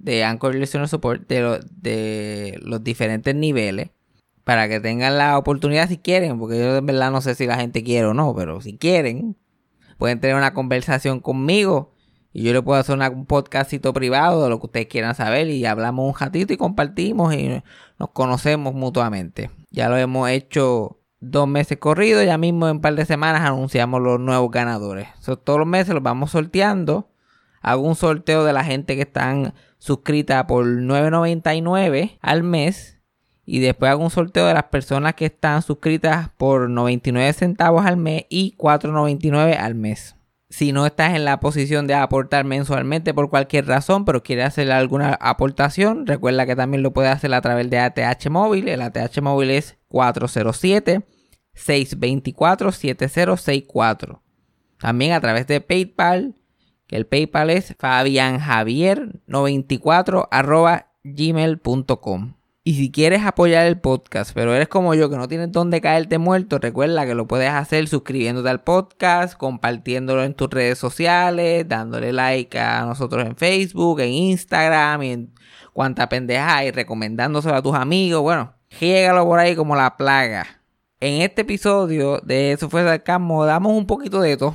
de Anchor Listener Support de, de los diferentes niveles para que tengan la oportunidad si quieren, porque yo en verdad no sé si la gente quiere o no, pero si quieren, pueden tener una conversación conmigo y yo le puedo hacer un podcastito privado de lo que ustedes quieran saber y hablamos un ratito y compartimos y nos conocemos mutuamente. Ya lo hemos hecho dos meses corridos, ya mismo en un par de semanas anunciamos los nuevos ganadores. todos los meses los vamos sorteando. Hago un sorteo de la gente que están suscrita por 9.99 al mes. Y después hago un sorteo de las personas que están suscritas por 99 centavos al mes y 4.99 al mes. Si no estás en la posición de aportar mensualmente por cualquier razón, pero quieres hacer alguna aportación, recuerda que también lo puedes hacer a través de ATH móvil. El ATH móvil es 407 624 7064. También a través de PayPal el PayPal es fabianjavier94 gmail.com. Y si quieres apoyar el podcast, pero eres como yo que no tienes dónde caerte muerto, recuerda que lo puedes hacer suscribiéndote al podcast, compartiéndolo en tus redes sociales, dándole like a nosotros en Facebook, en Instagram y en cuanta pendeja hay, recomendándoselo a tus amigos. Bueno, llégalo por ahí como la plaga. En este episodio de Eso fue Sarcasmo damos un poquito de todo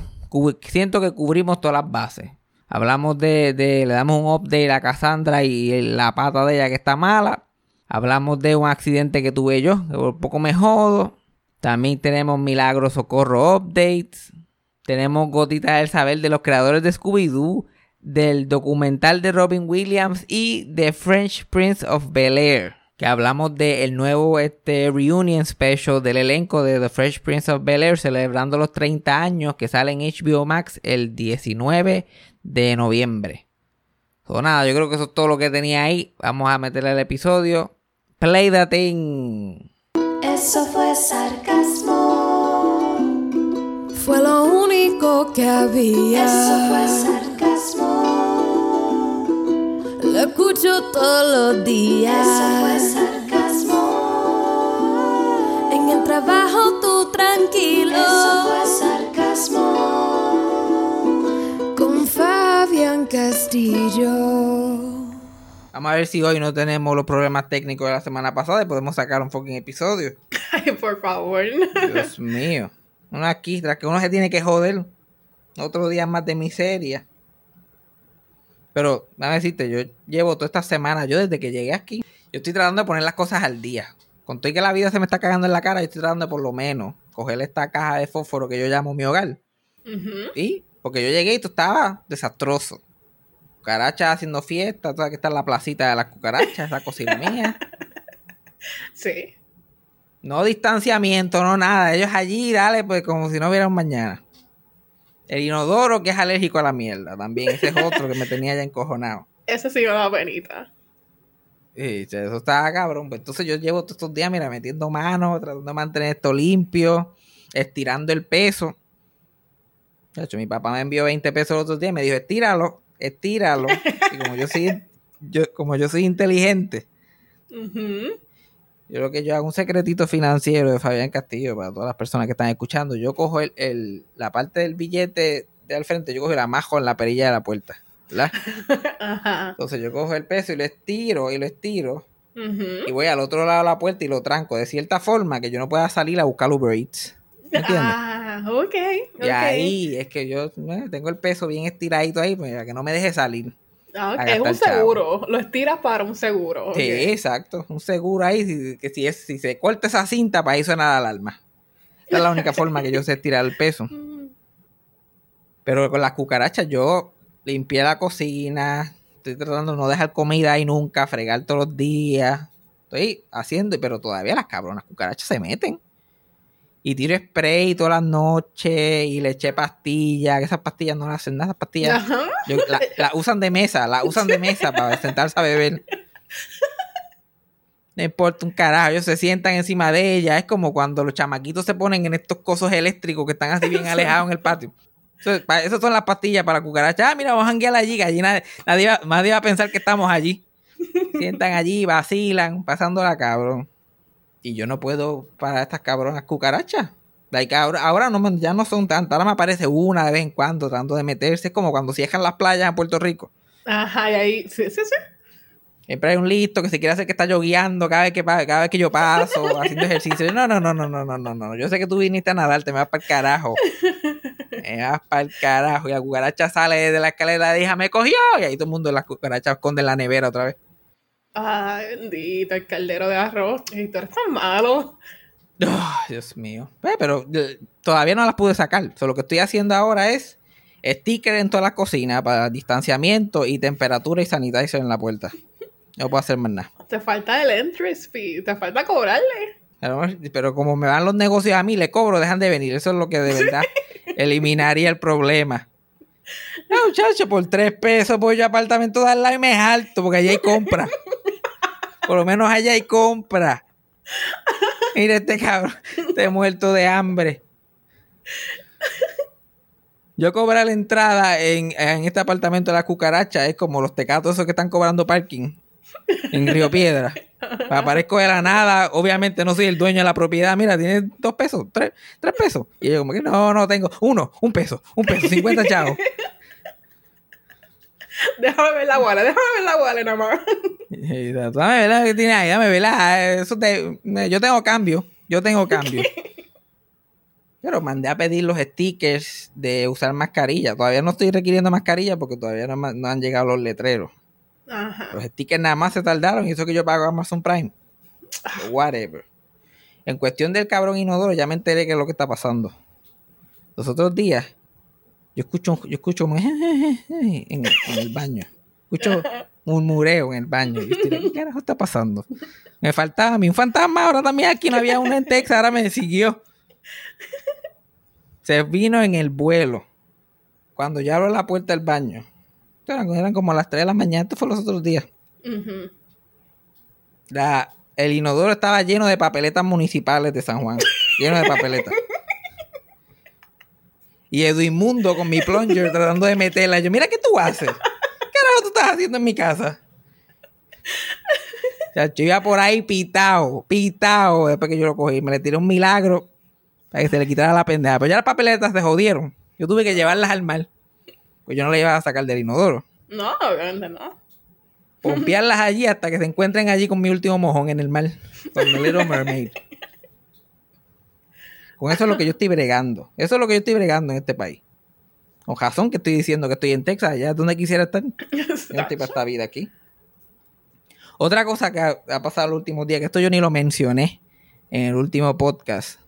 siento que cubrimos todas las bases. Hablamos de, le damos un update a Cassandra y la pata de ella que está mala. Hablamos de un accidente que tuve yo, que un poco me. También tenemos Milagro Socorro Updates. Tenemos gotitas del saber de los creadores de Scooby-Doo, del documental de Robin Williams y de French Prince of Bel Air que hablamos del nuevo este, reunion special del elenco de The Fresh Prince of Bel Air celebrando los 30 años que sale en HBO Max el 19 de noviembre. So, nada, yo creo que eso es todo lo que tenía ahí. Vamos a meterle el episodio. Play the thing. Eso fue sarcasmo. Fue lo único que había. Eso fue sarcasmo. Lo escucho todos los días. Eso fue sarcasmo. En el trabajo tú tranquilo. Eso fue sarcasmo. Con Fabián Castillo. Vamos a ver si hoy no tenemos los problemas técnicos de la semana pasada y podemos sacar un fucking episodio. Ay, por favor. Dios mío. Una aquí, tras que uno se tiene que joder. Otro día más de miseria. Pero, déjame decirte, yo llevo toda esta semana, yo desde que llegué aquí, yo estoy tratando de poner las cosas al día. Con todo y que la vida se me está cagando en la cara, yo estoy tratando de por lo menos coger esta caja de fósforo que yo llamo mi hogar. Y, porque yo llegué y todo estaba desastroso. Cucarachas haciendo fiesta, toda que está en la placita de las cucarachas, esa cocina mía. Sí. No distanciamiento, no nada. Ellos allí, dale, pues como si no hubiera un mañana. El inodoro que es alérgico a la mierda también. Ese es otro que me tenía ya encojonado. Ese sí me da penita. Sí, eso está cabrón. Pues entonces yo llevo todos estos días, mira, metiendo manos, tratando de mantener esto limpio, estirando el peso. De hecho, mi papá me envió 20 pesos el otro día y me dijo, estíralo, estíralo. y como yo soy, yo, como yo soy inteligente, yo creo que yo hago un secretito financiero de Fabián Castillo para todas las personas que están escuchando. Yo cojo el, la parte del billete de al frente, yo cojo la majo en la perilla de la puerta. ¿verdad? Entonces yo cojo el peso y lo estiro y lo estiro. Y voy al otro lado de la puerta y lo tranco de cierta forma que yo no pueda salir a buscar Uber Eats. entiendes? Ah, ok. Y ahí es que yo eh, tengo el peso bien estiradito ahí pues, para que no me deje salir. Ah, es un seguro, lo estiras para un seguro. Sí, exacto, un seguro ahí, que si, es, si se corta esa cinta, para eso nada la alarma. Esa es la única forma que yo sé estirar el peso. Pero con las cucarachas yo limpié la cocina, estoy tratando de no dejar comida ahí nunca, fregar todos los días. Estoy haciendo, pero todavía las cabronas cucarachas se meten. Y tiro spray todas las noches y le eché pastillas, que esas pastillas no hacen nada, esas pastillas yo- la, la usan de mesa, la usan de mesa para sentarse a beber. No importa un carajo, ellos se sientan encima de ella. Es como cuando los chamaquitos se ponen en estos cosos eléctricos que están así bien alejados en el patio. Pa- esas son las pastillas para la cucaracha. Ah, mira, vamos a janguear allí, que allí nadie, nadie, va, nadie va a pensar que estamos allí. Sientan allí, vacilan, pasándola cabrón. Y yo no puedo para estas cabronas cucarachas. Like, ahora, ahora no, ya no son tantas. Ahora me aparece una de vez en cuando tratando de meterse. Es como cuando cierran las playas en Puerto Rico. Ajá, y ahí, sí, sí, sí. Siempre hay un listo que se quiere hacer que está yogueando cada vez que, cada vez que yo paso, haciendo ejercicio. No, no, no, no, no, no, no, no. Yo sé que tú viniste a nadar, te me vas para el carajo. Me vas para el carajo. Y la cucaracha sale de la escalera y dice, me cogió. Y ahí todo el mundo, las cucarachas esconden la nevera otra vez. Ay, bendito, el caldero de arroz. Y tú eres tan malo. Oh, Dios mío. Eh, pero eh, todavía no las pude sacar. So, lo que estoy haciendo ahora es sticker en todas las cocinas para distanciamiento y temperatura y sanitizer en la puerta. No puedo hacer más nada. Te falta el entry fee, te falta cobrarle. Pero, pero como me van los negocios a mí, le cobro, dejan de venir. Eso es lo que de verdad eliminaría el problema. No, muchacho, por tres pesos voy yo a apartamento de al lado y me alto, porque allá hay compra. Por lo menos allá hay compra. Mira este cabrón, te muerto de hambre. Yo cobrar la entrada en, en este apartamento de la cucaracha es como los tecatos esos que están cobrando parking en Río Piedra. Aparezco de la nada, obviamente no soy el dueño de la propiedad. Mira, tiene dos pesos, tres, tres pesos. Y yo como que no, no tengo. Uno, un peso, un peso, 50 chavos. Déjame ver la wallet, déjame ver la wallet nada. Dame ver que tiene ahí, dame verla. Eso te- yo tengo cambio, yo tengo cambio. Pero mandé a pedir los stickers de usar mascarilla. Todavía no estoy requiriendo mascarilla porque todavía no, han llegado los letreros. Ajá. Los stickers nada más se tardaron y eso que yo pago Amazon Prime. Pero whatever. En cuestión del cabrón inodoro, ya me enteré que es lo que está pasando. Los otros días, yo escucho, yo escucho en, en el baño. Escucho murmureo en el baño. Y yo estoy, ¿qué carajo está pasando? Me faltaba a mí un fantasma, ahora también aquí no había uno en Texas, ahora me siguió. Se vino en el vuelo. Cuando yo abro la puerta del baño. Eran, como las 3 de la mañana, esto fue los otros días. La, el inodoro estaba lleno de papeletas municipales de San Juan. Lleno de papeletas. Y Edwin Mundo con mi plunger tratando de meterla. Yo, mira qué tú haces. ¿Qué carajo tú estás haciendo en mi casa? O sea, yo iba por ahí pitao, pitao, después que yo lo cogí. Me le tiré un milagro para que se le quitara la pendeja. Pero ya las papeletas se jodieron. Yo tuve que llevarlas al mar. Pues yo no las iba a sacar del inodoro. No, obviamente no. pompearlas allí hasta que se encuentren allí con mi último mojón en el mar, con The Little Mermaid. Con eso es lo que yo estoy bregando. Eso es lo que yo estoy bregando en este país. Con razón que estoy diciendo que estoy en Texas, allá es donde quisiera estar. Yo no estoy para esta vida aquí. Otra cosa que ha, ha pasado los últimos días, que esto yo ni lo mencioné en el último podcast.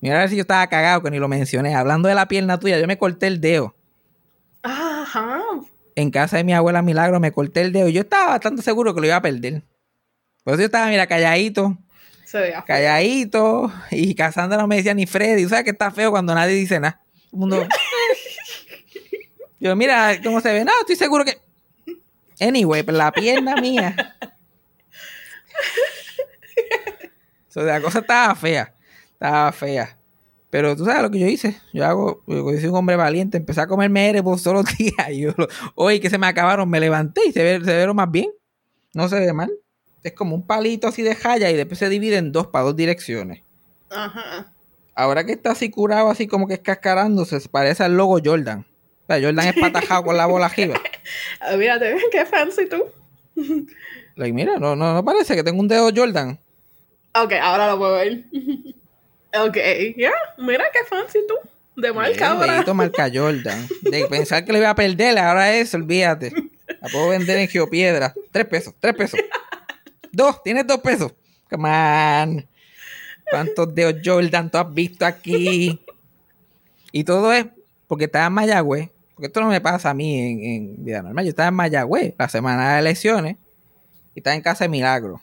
Mira a ver si yo estaba cagado que ni lo mencioné. Hablando de la pierna tuya, yo me corté el dedo. Ajá. en casa de mi abuela Milagro me corté el dedo. Yo estaba bastante seguro que lo iba a perder. Por eso yo estaba, mira, calladito, Se veía calladito. Y Cassandra no me decía ni Freddy. ¿Tú sabes que está feo cuando nadie dice nada? El mundo. Yo, mira cómo se ve. No, estoy seguro que. Anyway, pero la pierna mía. So, la cosa estaba fea. Estaba fea. Pero tú sabes lo que yo hice. Yo hago, yo soy un hombre valiente. Empecé a comerme Erebos todos los días. Y yo, hoy que se me acabaron, me levanté y se ve, se ve lo más bien. No se ve mal. Es como un palito así de jaya y después se divide en dos para dos direcciones. Ajá. Ahora que está así curado, así como que es cascarándose, se parece al logo Jordan. Sea, Jordan es patajado con la bola arriba. Ah, Mírate, qué fancy tú. Like, mira, no, no, no parece que tengo un dedo Jordan. Ok, ahora lo puedo ver. Ok, ya. Mira qué fancy tú. De marca Bien, ahora. marca Jordan. De pensar que le iba a perder, ahora es, olvídate. La puedo vender en Geopiedra. Tres pesos, tres pesos. Dos, tienes dos pesos. Come on. ¿Cuántos dedos Jordan tú has visto aquí? Y todo es porque estaba en Mayagüez. Porque esto no me pasa a mí en, en vida normal. Yo estaba en Mayagüez la semana de elecciones y estaba en casa de Milagro.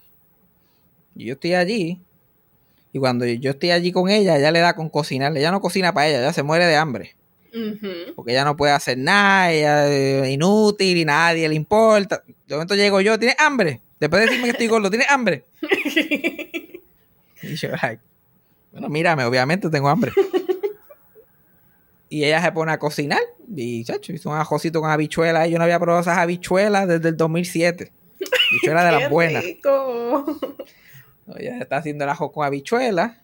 Y yo estoy allí Y cuando yo estoy allí con ella, ella le da con cocinar. Ella no cocina para ella, ella se muere de hambre. Porque ella no puede hacer nada, ella es inútil y nadie le importa. De momento llego yo, ¿tienes hambre? Después de decirme que estoy gordo, ¿tienes hambre? Y yo, like, bueno, mírame, obviamente tengo hambre. y ella se pone a cocinar. Y, chacho, hizo un ajocito con habichuelas. Yo no había probado esas habichuelas desde el 2007. Habichuelas de las buenas. rico. Ella está haciendo el ajo con habichuelas.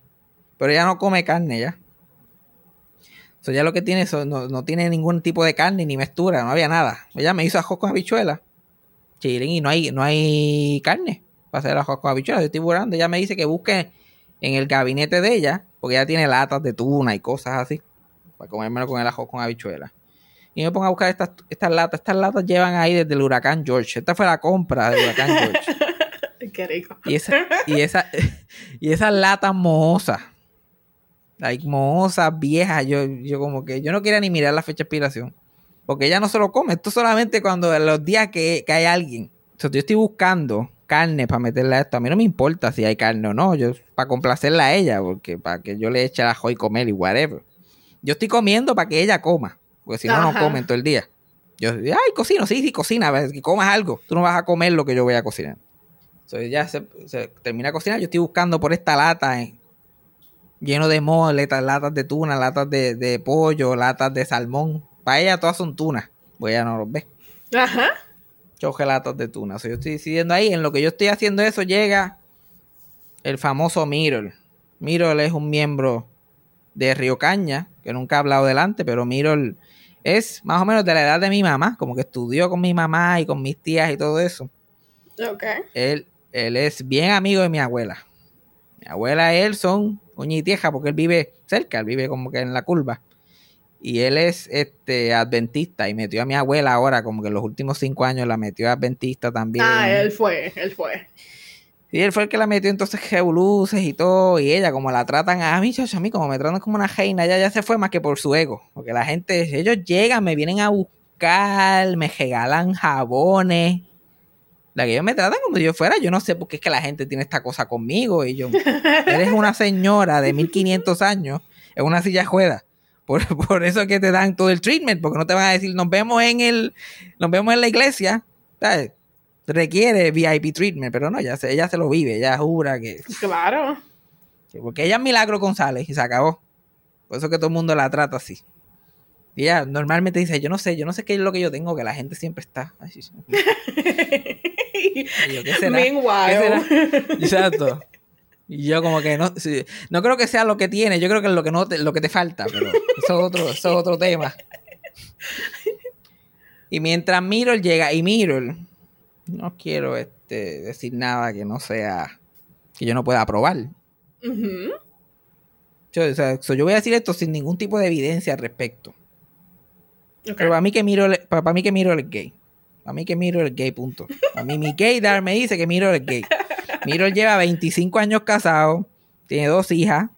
Pero ella no come carne ya. So, ya lo que tiene, eso, no, no tiene ningún tipo de carne ni mezcla, no había nada. Ella me hizo ajo con habichuelas. Chilín, y no hay, no hay carne para hacer el ajo con habichuelas. Yo estoy burlando. Ella me dice que busque en el gabinete de ella, porque ella tiene latas de tuna y cosas así, para comérmelo con el ajo con habichuelas. Y me pongo a buscar estas, estas latas. Estas latas llevan ahí desde el huracán George. Esta fue la compra del huracán George. Qué rico. Y esa, y esa, y esas latas mohosas. Like, mohosas, viejas. Yo, yo como que yo no quería ni mirar la fecha de expiración. Porque ella no se lo come. Esto solamente cuando los días que, que hay alguien. Sea, yo estoy buscando carne para meterle a esto. A mí no me importa si hay carne o no. Yo, para complacerla a ella. Porque para que yo le eche el ajo y comer y whatever. Yo estoy comiendo para que ella coma. Porque si no, no comen todo el día. Yo, ay, cocino, sí, sí, cocina, que comas algo. Tú no vas a comer lo que yo voy a cocinar. So, ya se, se termina de cocinar. Yo estoy buscando por esta lata eh, lleno de moletas, latas de tuna, latas de, de pollo, latas de salmón. Para ella todas son tunas. Pues ella no los ve. Ajá. Choje latas de tuna. So, yo estoy decidiendo ahí. En lo que yo estoy haciendo eso llega el famoso Mirror. Mirror es un miembro de Río Caña, que nunca ha hablado delante, pero Mirror es más o menos de la edad de mi mamá, como que estudió con mi mamá y con mis tías y todo eso. Ok. Él, él es bien amigo de mi abuela. Mi abuela y él son uña y tieja porque él vive cerca, él vive como que en la curva. Y él es este adventista y metió a mi abuela ahora, como que en los últimos cinco años la metió a adventista también. Ah, él fue, él fue. Y él fue el que la metió entonces revoluces y todo. Y ella, como la tratan a mí, chacho, a mí, como me tratan como una reina, ella ya se fue más que por su ego. Porque la gente, ellos llegan, me vienen a buscar, me regalan jabones. La que ellos me tratan como si yo fuera, yo no sé por qué es que la gente tiene esta cosa conmigo. Y yo, eres una señora de 1500 años en una silla ruedas. Por, por eso es que te dan todo el treatment, porque no te van a decir, nos vemos en el, nos vemos en la iglesia. ¿sabes? Requiere VIP treatment, pero no, ella se, ella se lo vive, ella jura que, Claro. que porque ella es Milagro González y se acabó. Por eso que todo el mundo la trata así. Y ella normalmente dice, yo no sé, yo no sé qué es lo que yo tengo, que la gente siempre está. Ay, sí, sí. Y yo, ¿qué será? Meanwhile. ¿Qué será? Exacto. Y yo como que no, sí, no creo que sea lo que tiene, yo creo que es lo que no te, lo que te falta, pero eso es otro, eso es otro tema. Y mientras Mirror llega, y Mirror, no quiero este, decir nada que no sea, que yo no pueda probar. Ujú. Yo, o sea, yo voy a decir esto sin ningún tipo de evidencia al respecto. Pero para mí que Mirror, para, para mí que Mirror es gay. Para mí que Mirror es gay, punto. A mí mi gaydar me dice que Mirror es gay. Mirror lleva 25 años casado, tiene dos hijas,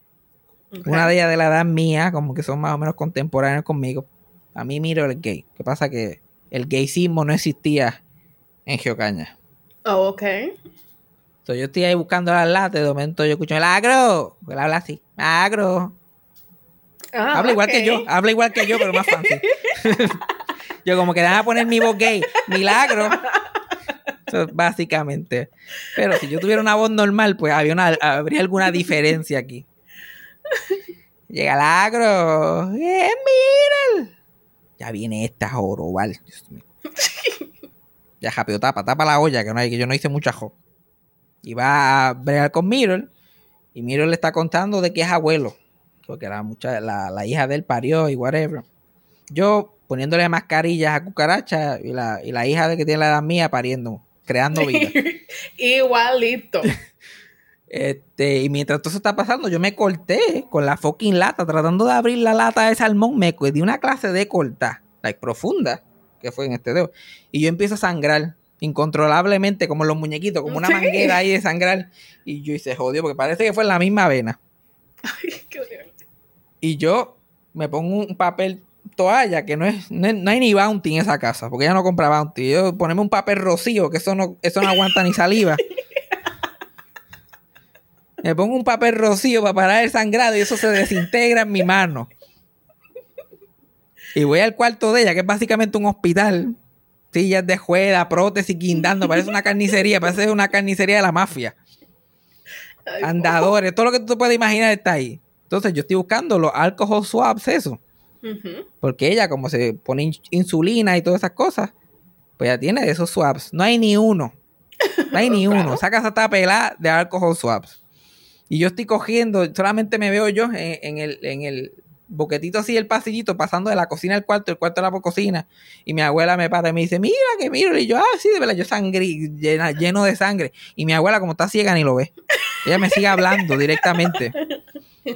una de ellas de la edad mía, como que son más o menos contemporáneos conmigo. A mí Mirror es gay. ¿Qué pasa? Que el gayismo no existía en Geocaña. Oh, ok. So, yo estoy ahí buscando las latas, de momento yo escucho milagro. Él habla así, milagro. Ah, habla igual que yo, habla igual que yo, pero más fácil. yo como que a poner mi voz gay, milagro. So, básicamente. Pero si yo tuviera una voz normal, pues había una, habría alguna diferencia aquí. Llega milagro. ¡Eh, mira! Ya viene esta jorobal. Dios mío. Ya rápido, tapa, tapa la olla, que no hay, que yo no hice mucha jo. Y va a bregar con Mirror. Y Mirror le está contando de que es abuelo. Porque la, mucha, la, la hija de él parió y whatever. Yo poniéndole mascarillas a cucarachas y la, y la hija de que tiene la edad mía pariendo, creando vida. Igualito. Este, y mientras todo eso está pasando, yo me corté con la fucking lata, tratando de abrir la lata de salmón, me di una clase de cortar, like profunda, que fue en este dedo. Y yo empiezo a sangrar incontrolablemente, como los muñequitos, como una Sí. manguera ahí de sangrar. Y yo hice jodido, porque parece que fue en la misma vena. Ay, qué. Y yo me pongo un papel toalla, que no es, no, es- no hay ni bounty en esa casa, porque ella no compra bounty. Yo ponemos un papel rocío, que eso no, eso no aguanta ni saliva. Me pongo un papel rocío para parar el sangrado y eso se desintegra en mi mano. Y voy al cuarto de ella, que es básicamente un hospital. Sillas de juega, prótesis guindando, parece una carnicería, parece una carnicería de la mafia. Ay, Andadores, todo lo que tú te puedes imaginar está ahí. Entonces yo estoy buscando los alcohol swabs, eso. Porque ella, como se pone in- insulina y todas esas cosas, pues ya tiene esos swabs. No hay ni uno. No hay ni uno. Esa casa está pelada de alcohol swabs. Y yo estoy cogiendo, solamente me veo yo en, en el, en el boquetito así, el pasillito, pasando de la cocina al cuarto, el cuarto a la cocina. Y mi abuela me para y me dice, mira que miro. Y yo, ah, sí, de verdad, yo sangre, llena- lleno de sangre. Y mi abuela, como está ciega, ni lo ve. Ella me sigue hablando directamente.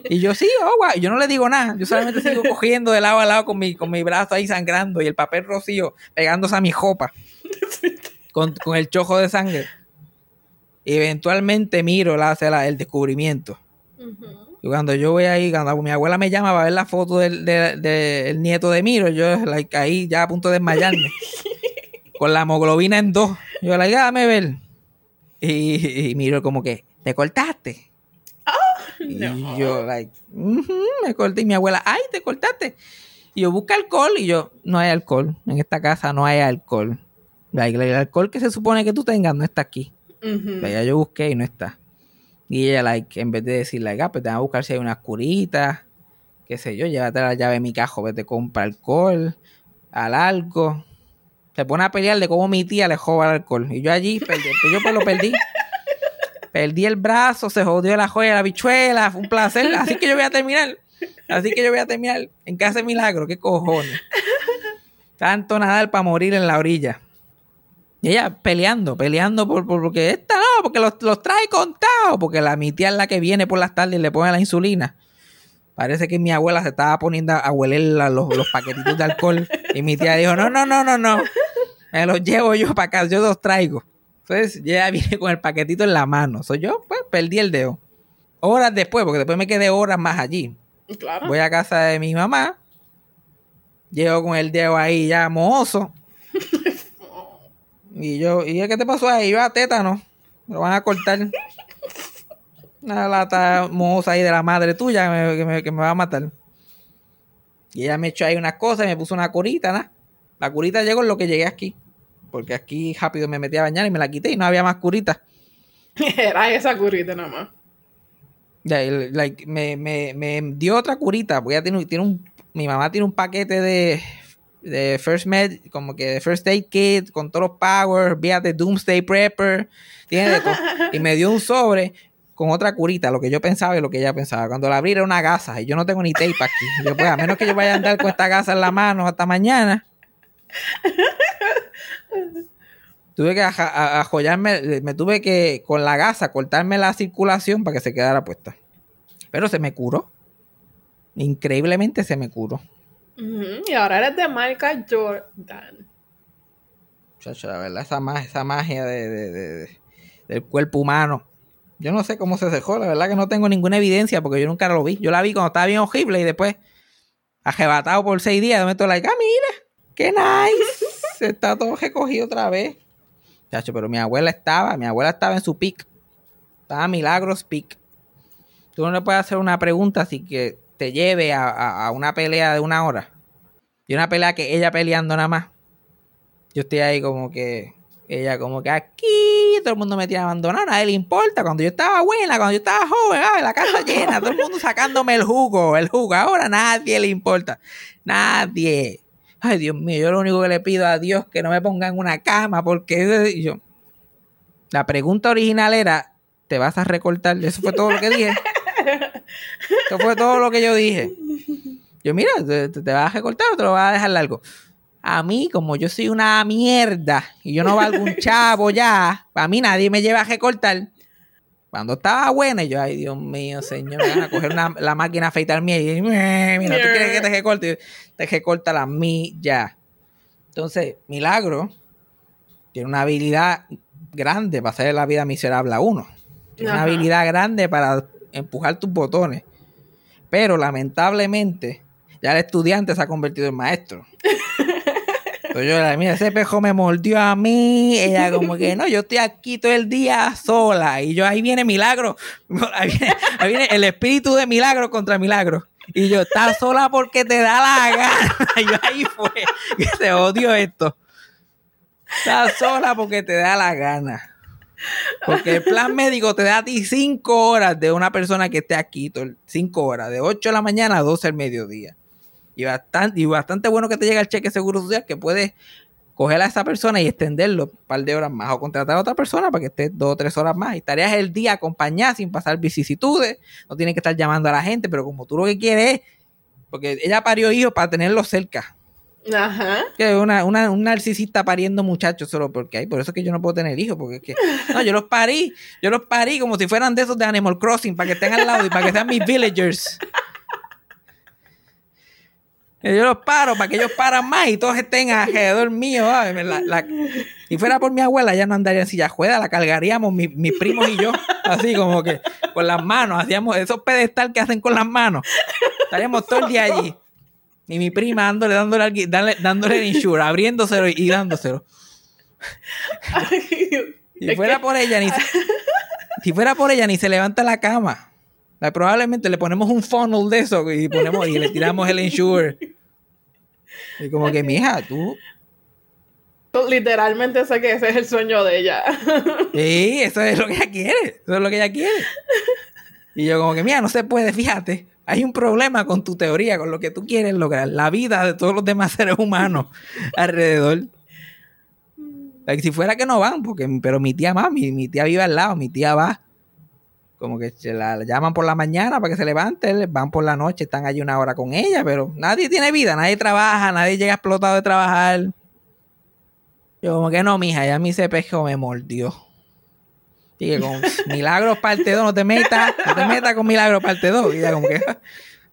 Y yo, sí, oh, guau. Yo no le digo nada. Yo solamente sigo cogiendo de lado a lado con mi, con mi brazo ahí sangrando y el papel rocío pegándose a mi jopa con, con el chojo de sangre. Y eventualmente miro la, la- el descubrimiento. Y cuando yo voy ahí, cuando mi abuela me llama para ver la foto del, de- del nieto de Miro, yo like, ahí ya a punto de desmayarme. con la hemoglobina en dos. Yo, like, "Ah, dame ver. Y, y Miro como que, ¿te cortaste? Y No. yo, like, "Ujú, me corté. Y mi abuela, ay, te cortaste. Y yo, busca alcohol. Y yo, no hay alcohol. En esta casa no hay alcohol. Like, el alcohol que se supone que tú tengas no está aquí. O sea, ya yo busqué y no está. Y ella, like, en vez de decirle, like, ah, pues te van a buscar si hay unas curitas, qué sé yo, llévate la llave de mi cajo, vete, compra alcohol, al algo. Se pone a pelear de cómo mi tía le joba el alcohol. Y yo allí, perdí, pues yo pues lo perdí. Perdí el brazo, se jodió la joya, la bichuela, fue un placer. Así que yo voy a terminar. Así que yo voy a terminar en casa de milagro, qué cojones. Tanto nadar para morir en la orilla. Y ella peleando, peleando por, por- porque esta no, porque los, los trae contados, porque la mi tía es la que viene por las tardes y le pone la insulina. Parece que mi abuela se estaba poniendo a hueler la- los, los paquetitos de alcohol. Y mi tía dijo, no, no, no, no, no. Me los llevo yo para acá, yo los traigo. Entonces ella viene con el paquetito en la mano. Soy yo, pues, perdí el dedo. Horas después, porque después me quedé horas más allí. Claro. Voy a casa de mi mamá. Llego con el dedo ahí ya mohoso. Y yo, ¿y qué te pasó ahí? Yo a tétano. Me lo van a cortar. Una lata mohosa ahí de la madre tuya que me, que me- que me va a matar. Y ella me echó ahí unas cosas y me puso una curita, ¿no? La curita llegó en lo que llegué aquí. Porque aquí rápido me metí a bañar y me la quité y no había más curita. Era esa curita nada más. El- like, me, me, me dio otra curita, porque ella tiene, tiene un, mi mamá tiene un paquete de, de First Med, como que de First Aid Kit, con todos los powers, vía de Doomsday Prepper, tiene y me dio un sobre con otra curita, lo que yo pensaba y lo que ella pensaba. Cuando la abrí era una gasa, y yo no tengo ni tape aquí. Yo, pues, a menos que yo vaya a andar con esta gasa en la mano hasta mañana. Tuve que ajollarme, me tuve que con la gasa cortarme la circulación para que se quedara puesta. Pero se me curó. Increíblemente se me curó. Y ahora eres de marca Jordan. Chacho, la verdad, esa magia, esa magia de, de- de- de- del cuerpo humano. Yo no sé cómo se dejó, la verdad que no tengo ninguna evidencia porque yo nunca lo vi. Yo la vi cuando estaba bien horrible y después, arrebatado por seis días, me estoy like, ah, mira, qué nice. Se está todo recogido otra vez. Chacho, pero mi abuela estaba, mi abuela estaba en su pic. Estaba Milagros pic. Tú no le puedes hacer una pregunta así que lleve a, a- una pelea de una hora. Y una pelea que ella peleando nada más. Yo estoy ahí como que, ella como que aquí, todo el mundo me tiene abandonado, a nadie le importa. Cuando yo estaba buena, cuando yo estaba joven, ay, la casa llena, todo el mundo sacándome el jugo, el jugo. Ahora nadie le importa. Nadie. Ay, Dios mío, yo lo único que le pido a Dios que no me pongan en una cama, porque yo. La pregunta original era: ¿te vas a recortar? Eso fue todo lo que dije. Eso fue todo lo que yo dije. Yo, mira, te, vas a recortar o te lo vas a dejar largo. A mí, como yo soy una mierda y yo no valgo un chavo ya, a mí nadie me lleva a recortar. Cuando estaba buena, yo, ay, Dios mío, señor, a coger una- la máquina a afeitar mía y "Eh, mira, ¿tú quieres que te recorte? Te recorta la mí ya. Entonces, Milagro tiene una habilidad grande para hacer la vida miserable a uno. Tiene una habilidad grande para empujar tus botones. Pero lamentablemente, ya el estudiante se ha convertido en maestro. Pues yo, la mira, ese pejo me mordió a mí. Ella como que, no, yo estoy aquí todo el día sola. Y yo, ahí viene milagro. Ahí viene, ahí viene el espíritu de milagro contra milagro. Y yo, estás sola porque te da la gana. Y yo, ahí fue, que te odio esto. Estás sola porque te da la gana. Porque el plan médico te da a ti cinco horas de una persona que esté aquí, cinco horas, de 8 de la mañana a 12 del mediodía. Y bastante, y bastante bueno que te llega el cheque de seguro social que puedes coger a esa persona y extenderlo un par de horas más o contratar a otra persona para que esté dos o tres horas más y estarías el día acompañada sin pasar vicisitudes, no tienes que estar llamando a la gente, pero como tú lo que quieres es, porque ella parió hijos para tenerlos cerca, Ajá. que una, una, un narcisista pariendo muchachos solo porque hay, por eso es que yo no puedo tener hijos, porque es que, no, yo los parí, yo los parí como si fueran de esos de Animal Crossing, para que estén al lado y para que sean mis villagers. Yo los paro para que ellos paran más y todos estén alrededor mío. la- la- si fuera por mi abuela, ya no andaría en silla ruedas, la cargaríamos mi- mis primos y yo, así como que con las manos, hacíamos esos pedestal que hacen con las manos. Estaríamos todo el día allí. Y mi prima dándole, dándole, al dándole, dándole el insure, abriéndoselo y, y dándoselo. Si fuera por ella, ni se, si fuera por ella, ni se levanta la cama. La- probablemente le ponemos un funnel de eso y ponemos y le tiramos el insure. Y como que, mija, tú. Literalmente sé que ese es el sueño de ella. Sí, eso es lo que ella quiere. Eso es lo que ella quiere. Y yo, como que, mira, no se puede, fíjate. Hay un problema con tu teoría, con lo que tú quieres lograr. La vida de todos los demás seres humanos alrededor. Like, si fuera que no van, porque, pero mi tía va, mi, mi tía vive al lado, mi tía va. Como que se la, la llaman por la mañana para que se levante, van por la noche, están allí una hora con ella, pero nadie tiene vida, nadie trabaja, nadie llega explotado de trabajar. Yo como que no, mija, ya mi cepejo me mordió. Y que con Milagros parte 2, no te metas, no te metas con Milagros parte 2. Y ella como que,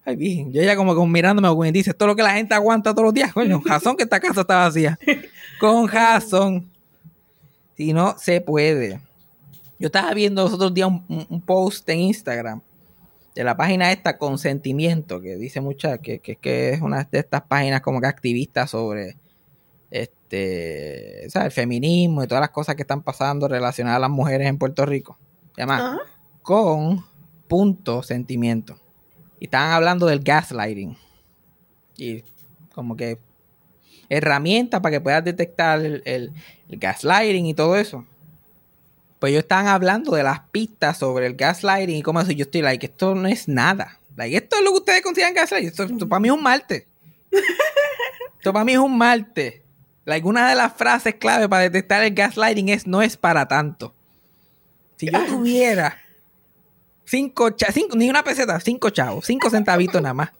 ay, virgen. Yo ella como, mirándome, como dice, esto es lo que la gente aguanta todos los días, coño. Razón que esta casa está vacía. Con razón. Si no se puede. Yo estaba viendo los otros días un, un- un post en Instagram de la página esta Consentimiento, que dice mucha, que, que, que es una de estas páginas como que activistas sobre este, ¿sabes? el feminismo y todas las cosas que están pasando relacionadas a las mujeres en Puerto Rico. Ajá. con punto sentimiento. Y estaban hablando del gaslighting. Y como que herramientas para que puedas detectar el, el- el gaslighting y todo eso. Pues ellos estaban hablando de las pistas sobre el gaslighting y cómo eso. Yo estoy like, esto no es nada. Like, esto es lo que ustedes consideran gaslighting. Esto, esto para mí es un malte. esto para mí es un malte. Like, una de las frases clave para detectar el gaslighting es no es para tanto. Si yo tuviera cinco, cinco ni una peseta, cinco chavos, cinco centavitos nada más.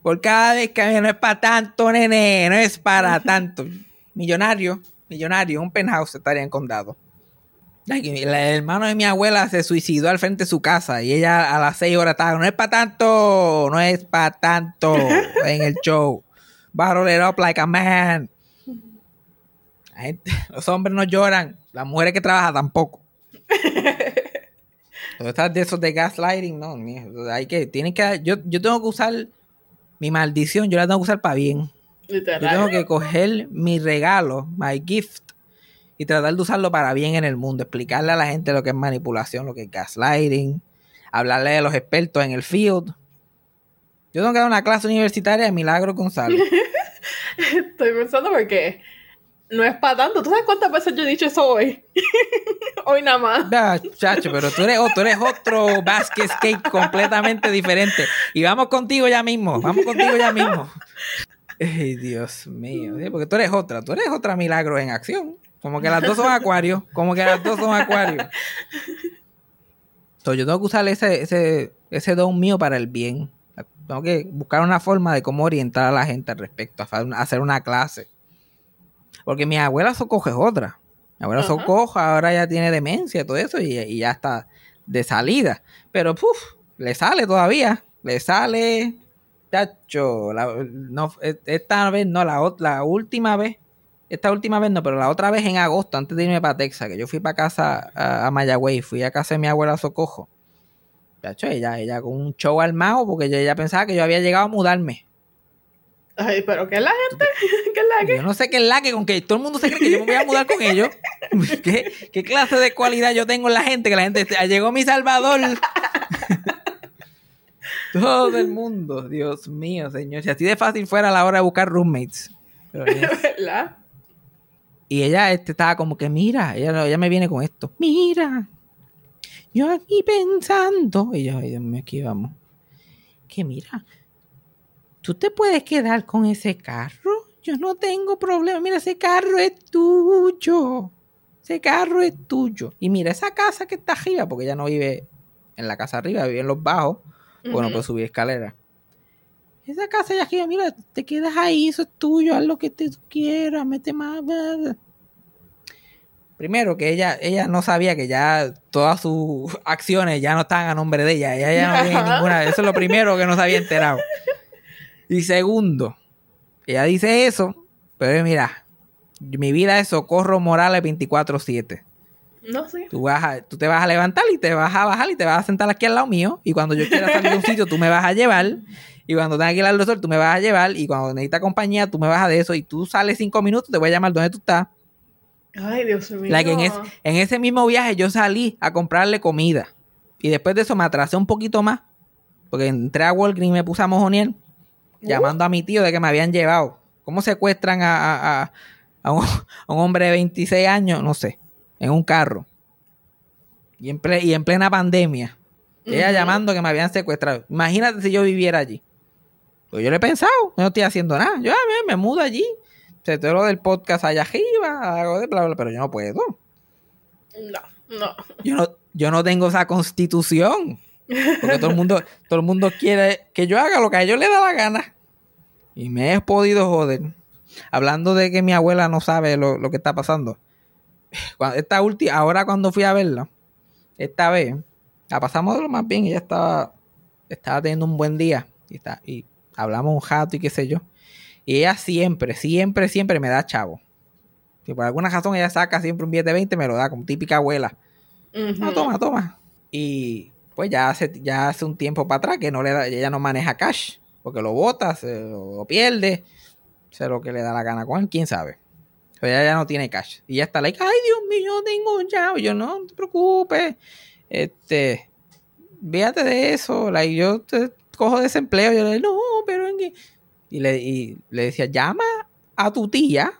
Por cada vez que no es para tanto, nene, no es para tanto. Millonario, millonario, un penthouse estaría en condado. El hermano de mi abuela se suicidó al frente de su casa y ella a las seis horas estaba, no es para tanto, no es para tanto en el show. Bottle it up like a man. La gente- los hombres no lloran, las mujeres que trabajan tampoco. Estas de esos de gaslighting, no, mijo, hay que, tienen que, yo, yo tengo que usar mi maldición, yo la tengo que usar para bien. Yo tengo que coger mi regalo, my gift, y tratar de usarlo para bien en el mundo, explicarle a la gente lo que es manipulación, lo que es gaslighting, hablarle de los expertos en el field. Yo tengo que dar una clase universitaria de Milagro González. Estoy pensando porque no es para tanto. ¿Tú sabes cuántas veces yo he dicho eso hoy? hoy nada más. Chacho, pero tú eres, tú eres otro basket skate completamente diferente. Y vamos contigo ya mismo, vamos contigo ya mismo. Ay, Dios mío, sí, porque tú eres otra, tú eres otra milagro en acción. Como que las dos son acuarios, como que las dos son acuarios. Entonces yo tengo que usar ese, ese, ese don mío para el bien. Tengo que buscar una forma de cómo orientar a la gente al respecto, hacer una clase. Porque mi abuela Socojo es otra. Mi abuela. Socojo ahora ya tiene demencia y todo eso y, y ya está de salida. Pero, puf, le sale todavía. Le sale. Tacho. la- no, e- esta vez no, la, la última vez. Esta última vez no, pero la otra vez en agosto, antes de irme para Texas, que yo fui para casa a, a Mayagüey, fui a casa de mi abuela Socojo. Ella, ella con un show armado porque ella pensaba que yo había llegado a mudarme. Ay, pero ¿qué es la gente? ¿Qué es la que? Yo no sé qué es la que, con que todo el mundo se cree que yo me voy a mudar con ellos. ¿Qué, qué clase de cualidad yo tengo en la gente? Que la gente "Ah, llegó mi salvador. Todo el mundo, Dios mío, señor. Si así de fácil fuera a la hora de buscar roommates. Pero ella- ¿Verdad? y ella este, estaba como que, mira, ella, ella me viene con esto. Mira, yo aquí pensando. Y yo, ay Dios mío, aquí vamos. Que mira, tú te puedes quedar con ese carro. Yo no tengo problema. Mira, ese carro es tuyo. Ese carro es tuyo. Y mira, esa casa que está arriba, porque ella no vive en la casa arriba, vive en los bajos. Bueno, pues subir escalera. Esa casa ya arriba, mira, te quedas ahí, eso es tuyo, haz lo que te quieras, mete más. bla, bla. Primero que ella, ella no sabía que ya todas sus acciones ya no estaban a nombre de ella. Ella ya no tiene Ajá. ninguna. Eso es lo primero que no se había enterado. Y segundo, ella dice eso, pero mira, mi vida es Socorro Morales 24-7. No sé. Tú, vas a- tú te vas a levantar y te vas a bajar y te vas a sentar aquí al lado mío. Y cuando yo quiera salir de un sitio, tú me vas a llevar. Y cuando tenga que ir al doctor, tú me vas a llevar. Y cuando necesitas compañía, tú me vas a de eso. Y tú sales cinco minutos, te voy a llamar donde tú estás. Ay, Dios mío. Like, en, es- en ese mismo viaje yo salí a comprarle comida. Y después de eso me atrasé un poquito más. Porque entré a Walgreens y me puse a mojonear. Llamando a mi tío de que me habían llevado. ¿Cómo secuestran a, a- a- a un, a un hombre de 26 años? No sé. En un carro. Y en, ple- y en plena pandemia. Y Ella llamando que me habían secuestrado. Imagínate si yo viviera allí. Pues yo le he pensado, no estoy haciendo nada. Yo ah, me, me mudo allí. Se todo lo del podcast allá arriba, hago de bla, bla, pero yo no puedo. No, no. Yo no, yo no tengo esa constitución. Porque todo el mundo, todo el mundo quiere que yo haga lo que a ellos les da la gana. Y me he podido joder. Hablando de que mi abuela no sabe lo, lo que está pasando. Cuando- esta última, ahora cuando fui a verla, esta vez, la pasamos de lo más bien. Ella estaba, estaba teniendo un buen día. Y, está, y hablamos un rato y qué sé yo. Y ella siempre, siempre, siempre me da chavo. Si por alguna razón ella saca siempre un billete de 20, me lo da como típica abuela. No, toma, toma. Y pues ya hace, ya hace un tiempo para atrás que no le da, ella no maneja cash, porque lo bota, se lo pierde, sé lo que le da la gana con él, quién sabe. Pero ella ya no tiene cash. Y ya está like, ay Dios mío, yo tengo chavo. Yo no, no te preocupes. Este, véate de eso. Like, yo te cojo desempleo. Yo le no, pero en qué. Y le, y le decía, llama a tu tía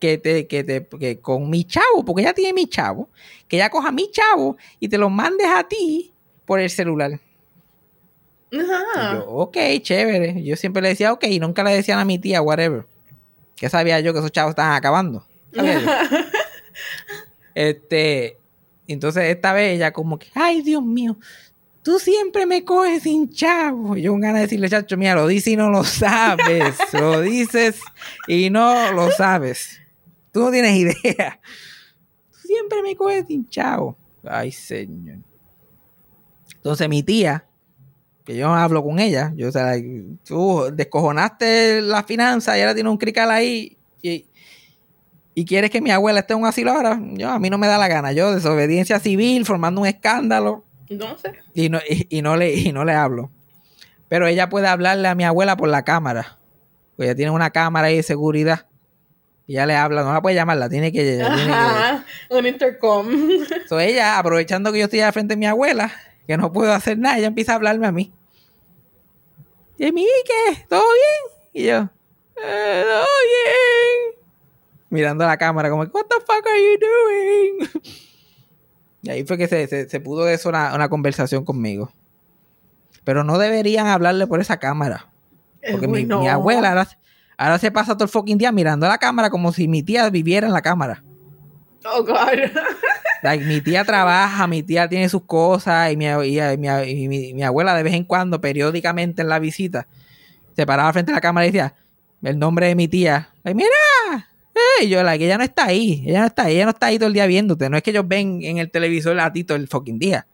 que te, que te, que con mi chavo, porque ella tiene mi chavo, que ella coja mi chavo y te lo mandes a ti por el celular. Y Ajá. yo, ok, chévere. Yo siempre le decía, ok, y nunca le decían a mi tía, whatever. Que sabía yo que esos chavos estaban acabando. Este, entonces esta vez ella como que, ay Dios mío, tú siempre me coges sin chavo. Y yo con ganas de decirle, chacho, mira, lo dices y no lo sabes. lo dices y no lo sabes. Tú no tienes idea. Tú siempre me coges sin chavo. Ay, señor. Entonces mi tía, que yo no hablo con ella, yo, o sea, tú descojonaste la finanza y ahora tiene un crical ahí y, y quieres que mi abuela esté en un asilo ahora, yo a mí no me da la gana, yo desobediencia civil, formando un escándalo sé. y no, y, y no le, y no le hablo. Pero ella puede hablarle a mi abuela por la cámara, pues ella tiene una cámara ahí de seguridad y ella le habla, no la puede llamar, la tiene que... ella tiene que- Ajá. Un intercom. So, ella, aprovechando que yo estoy al frente de mi abuela, que no puedo hacer nada, ella empieza a hablarme a mí. Y mí, ¿qué? ¿Todo bien? Y yo, "Eh, todo bien. Mirando la cámara, como, what the fuck are you doing? Y ahí fue que se, se, se pudo de eso una, una conversación conmigo. Pero no deberían hablarle por esa cámara. Porque mi, no. mi abuela ahora, ahora se pasa todo el fucking día mirando la cámara como si mi tía viviera en la cámara. Oh, God. Like, mi tía trabaja, mi tía tiene sus cosas y mi, y- y mi- y mi- mi abuela de vez en cuando, periódicamente en la visita, se paraba frente a la cámara y decía el nombre de mi tía. Like, Mira, eh", y yo, like, ella no está ahí, ella no está ahí, ella no está ahí todo el día viéndote. No es que ellos ven en el televisor a ti todo el fucking día.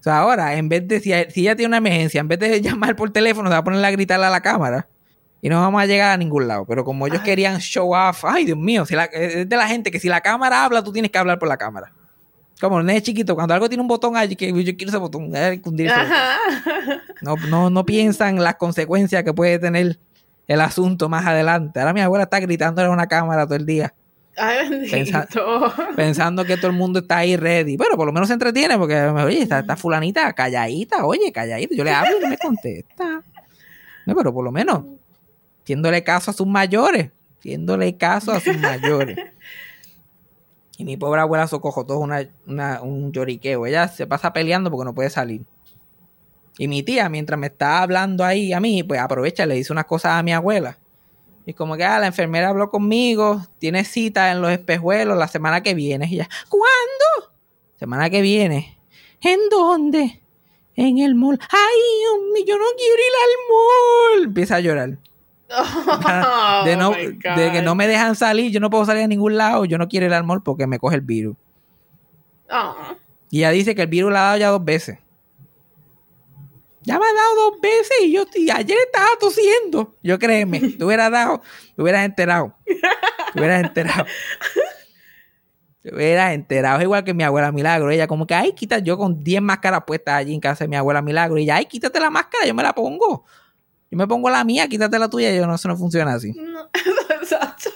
O sea, ahora, en vez de, si, si ella tiene una emergencia, en vez de llamar por teléfono, se va a poner a gritarle a la cámara. Y no vamos a llegar a ningún lado. Pero como ellos Ay. querían show off, ay Dios mío, si la- es de la gente que si la cámara habla, tú tienes que hablar por la cámara. Como un nene chiquito, cuando algo tiene un botón allí, que yo quiero ese botón, cundirse. Ajá. No, no, no piensan las consecuencias que puede tener el asunto más adelante. Ahora mi abuela está gritando en una cámara todo el día, Ay, bendito. Pensa- pensando que todo el mundo está ahí ready. Pero por lo menos se entretiene porque, oye, está, está fulanita calladita, oye, calladita. Yo le hablo y no me contesta. No, pero por lo menos, haciéndole caso a sus mayores, haciéndole caso a sus mayores. Y mi pobre abuela socojo todo una, una- un lloriqueo. Ella se pasa peleando porque no puede salir. Y mi tía, mientras me está hablando ahí a mí, pues aprovecha y le dice unas cosas a mi abuela. Y como que, ah, la enfermera habló conmigo, tiene cita en los espejuelos la semana que viene. Y ella, ¿cuándo? Semana que viene. ¿En dónde? En el mall. Ay, yo no quiero ir al mall. Empieza a llorar. Oh, de, no, que no me dejan salir, yo no puedo salir a ningún lado, yo no quiero ir al mall porque me coge el virus. Oh. Y ella dice que el virus la ha dado ya dos veces. Ya me ha dado dos veces y yo y ayer estaba tosiendo. Yo créeme, te hubieras dado, te hubieras enterado. Te hubieras enterado. Te hubieras enterado. Es igual que mi abuela Milagro. Ella como que, ay, quita, yo con 10 máscaras puestas allí en casa de mi abuela Milagro. Y ella, ay, quítate la máscara, yo me la pongo. Yo me pongo la mía, quítate la tuya. Y yo, no, eso no funciona así. No, exacto.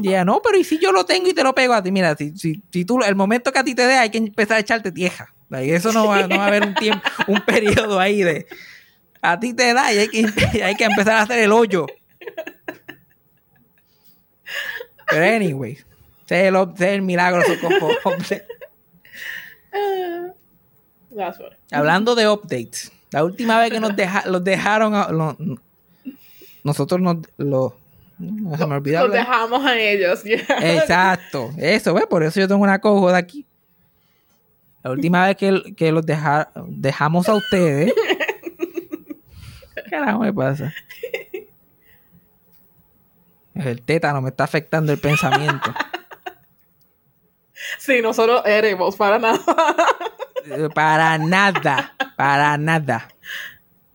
Y ella, no, pero ¿y si yo lo tengo y te lo pego a ti? Mira, si, si, si tú, el momento que a ti te dé, hay que empezar a echarte tieja. Y eso no va, no va a haber un tiempo, un periodo ahí de... A ti te da y hay que, hay que empezar a hacer el hoyo. Pero anyway, es el, es el milagro. Ah, that's what- Hablando de updates, la última vez que nos deja- los dejaron, a- lo- nosotros nos... Lo, no, se me olvidó Los hablar. dejamos a ellos. yeah. Exacto, eso, ¿ves? Por eso yo tengo una cojo de aquí. La última vez que, que los deja- dejamos a ustedes. ¿Qué carajo me pasa? El tétano me está afectando el pensamiento. Sí, nosotros éramos para nada. Eh, Para nada, para nada.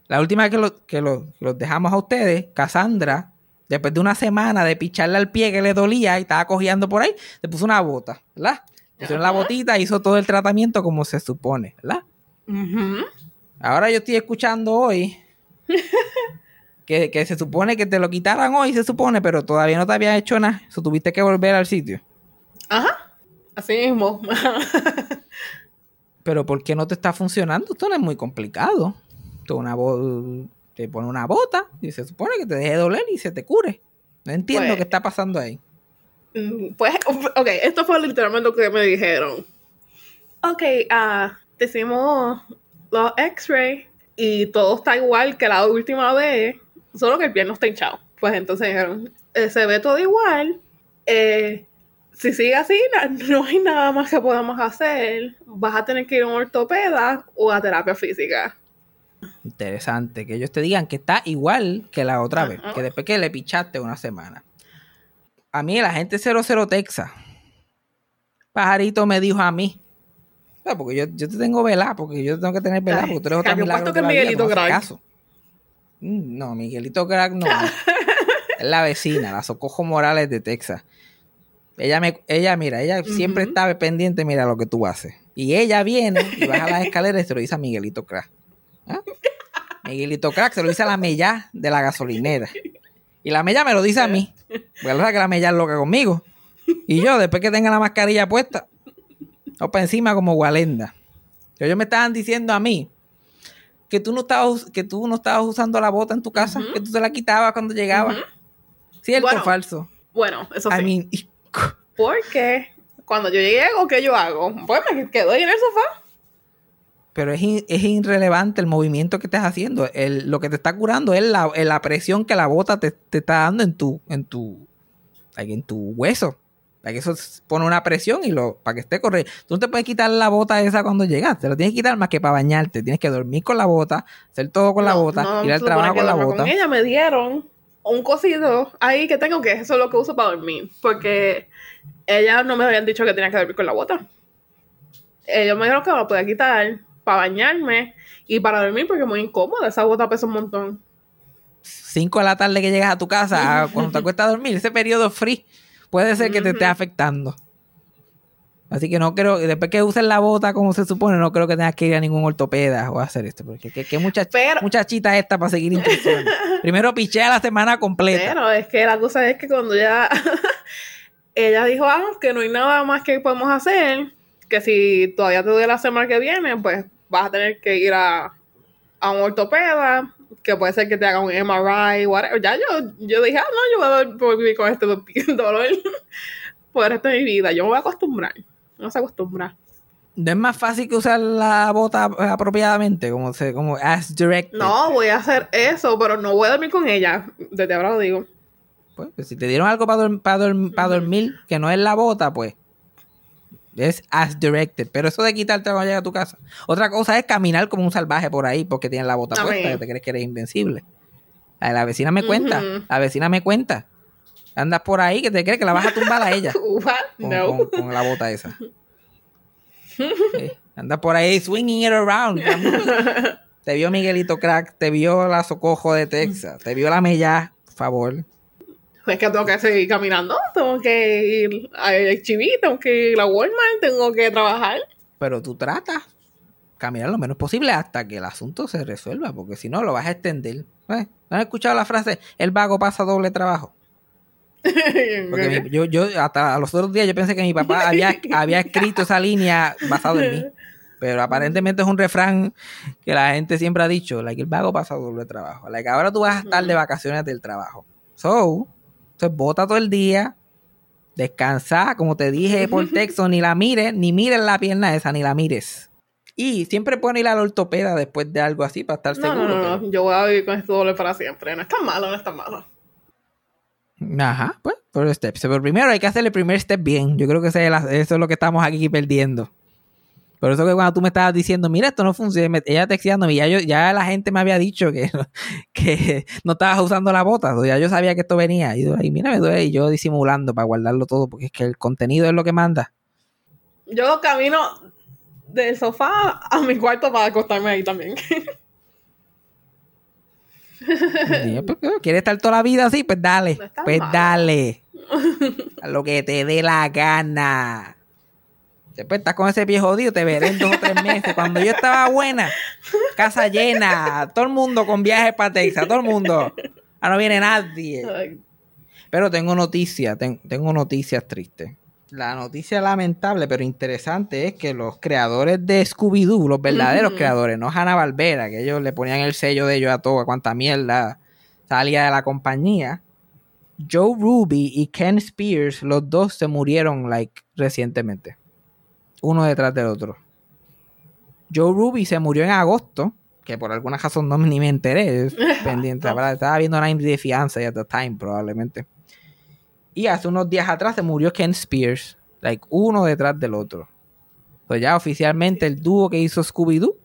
La última vez que, lo- que lo- que los dejamos a ustedes, Cassandra, después de una semana de picharle al pie que le dolía y estaba cojeando por ahí, se puso una bota, ¿verdad? Puso la botita, hizo todo el tratamiento como se supone, ¿verdad? Ahora yo estoy escuchando hoy que, que se supone que te lo quitaran hoy, se supone, pero todavía no te había hecho nada. Eso tuviste que volver al sitio. Ajá. Así mismo. Pero ¿por qué no te está funcionando? Esto no es muy complicado. Es una bo- te pone una bota y se supone que te deje de doler y se te cure. No entiendo Pues- qué está pasando ahí. Mm, Pues, ok, esto fue literalmente lo que me dijeron. Ok, ah, te hicimos los x-ray y todo está igual que la última vez, solo que el pie no está hinchado. Pues entonces dijeron, eh, se ve todo igual. eh, si sigue así, no hay nada más que podamos hacer. Vas a tener que ir a un ortopeda o a terapia física. Interesante que ellos te digan que está igual que la otra vez, que después que le pichaste una semana. A mí, la gente 00 Texas, Pajarito me dijo a mí, "Ah, porque yo, yo te tengo velada, porque yo tengo que tener velada, porque tú eres otra milagro que la vida, Miguelito no haces Crack. caso". Mm, No, Miguelito Crack no. es la vecina, la Socojo Morales de Texas. Ella, me, ella mira, ella siempre está pendiente, mira lo que tú haces. Y ella viene y baja las escaleras y se lo dice a Miguelito Crack. ¿Ah? Miguelito Crack se lo dice a la Mella de la gasolinera. Y la Mella me lo dice a mí. ¿Verdad que la Mella es loca conmigo? Y yo, después que tenga la mascarilla puesta, o para encima como Walenda. Ellos me estaban diciendo a mí que tú no estabas, que tú no estabas usando la bota en tu casa, que tú te la quitabas cuando llegabas. ¿Cierto o falso? Bueno, eso sí. I mean, Porque cuando yo llego, ¿qué yo hago? Pues me quedo ahí en el sofá. pero es, in- es irrelevante el movimiento que estés haciendo. El- lo que te está curando es la, la presión que la bota te, te está dando en tu, en tu, en tu hueso. Like, eso s- pone una presión y lo, para que esté correcto. Tú no te puedes quitar la bota esa cuando llegas. Te lo tienes que quitar más que para bañarte. Tienes que dormir con la bota, hacer todo con la bota, no ir al trabajo que con la bota. Con ella me dieron un cosito ahí que tengo que eso es lo que uso para dormir. Porque ella no me habían dicho que tenía que dormir con la bota. Ellos me dijeron que me la podía quitar para bañarme y para dormir porque es muy incómoda. Esa bota pesa un montón. 5 de la tarde que llegas a tu casa, cuando te acuestas a dormir, ese periodo free puede ser que te esté afectando. Así que no creo, después que usen la bota como se supone, no creo que tengas que ir a ningún ortopeda o hacer esto. Porque qué que muchach Pero- muchachita esta para seguir instrucciones. Primero pichea la semana completa. Pero es que la cosa es que cuando ya ella dijo, ah, que no hay nada más que podemos hacer, que si todavía te duele la semana que viene, pues vas a tener que ir a, a un ortopeda, que puede ser que te haga un MRI, whatever. Ya yo, yo dije, ah, no, yo voy a vivir con este do- dolor por el resto de mi vida. Yo me voy a acostumbrar. No se acostumbra. No es más fácil que usar la bota apropiadamente, como se, como as directed. No, voy a hacer eso, pero no voy a dormir con ella. Desde ahora lo digo. Pues, pues, si te dieron algo para dormir que no es la bota, pues es as directed. Pero eso de quitarte cuando llegas a tu casa. Otra cosa es caminar como un salvaje por ahí porque tienes la bota puesta, que te crees que eres invencible. La, vecina me cuenta, la vecina me cuenta. Andas por ahí que te crees que la vas a tumbar a ella What? con, No. con- con la bota esa. Sí, Andas por ahí swinging it around. Te vio Miguelito Crack, te vio la Socojo de Texas, te vio la Mella, por favor. Es que tengo que seguir caminando, tengo que ir a HB, tengo que ir a Walmart, tengo que trabajar. Pero tú tratas caminar lo menos posible hasta que el asunto se resuelva, porque si no lo vas a extender. ¿No has escuchado la frase? El vago pasa doble trabajo. Porque mi- yo, yo hasta los otros días yo pensé que mi papá había, había escrito esa línea basado en mí. Pero aparentemente es un refrán que la gente siempre ha dicho, like, el vago pasa doble trabajo. Like, ahora tú vas a estar de vacaciones del trabajo. So, entonces bota todo el día, descansa, como te dije por texto, ni la mires, ni mires la pierna esa, ni la mires. Y siempre pone ir al ortopeda después de algo así para estar No, seguro. no, no, pero- no, yo voy a vivir con esto doble para siempre. No es tan malo, no es tan malo. Ajá, pues, por steps. Pero primero hay que hacer el primer step bien. Yo creo que eso es lo que estamos aquí perdiendo. Por eso que cuando tú me estabas diciendo, mira, esto no funciona, ella texteándome, ya, yo, ya la gente me había dicho que, que no estabas usando la bota, o ya yo sabía que esto venía. Y, "Ay, mira, me duele, y yo disimulando para guardarlo todo, porque es que el contenido es lo que manda. Yo camino del sofá a mi cuarto para acostarme ahí también. Y yo, pues, ¿Quieres estar toda la vida así? Pues dale, No pues mal. dale. A lo que te dé la gana. Después estás con ese pie jodido, te veré en dos o tres meses. Cuando yo estaba buena, casa llena, todo el mundo con viajes para Texas, todo el mundo. Ahora no viene nadie. Pero tengo noticias, ten- tengo noticias tristes. La noticia lamentable pero interesante es que los creadores de Scooby-Doo, los verdaderos creadores, no Hanna Barbera, que ellos le ponían el sello de ellos a todo, a cuanta mierda salía de la compañía. Joe Ruby y Ken Spears, los dos se murieron like recientemente. Uno detrás del otro. Joe Ruby se murió en agosto, que por alguna razón no ni me enteré, es pendiente. ¿verdad? Estaba viendo 90 de fianza at the time, probablemente. Y hace unos días atrás se murió Ken Spears, like uno detrás del otro. Pues ya oficialmente el dúo que hizo Scooby-Doo,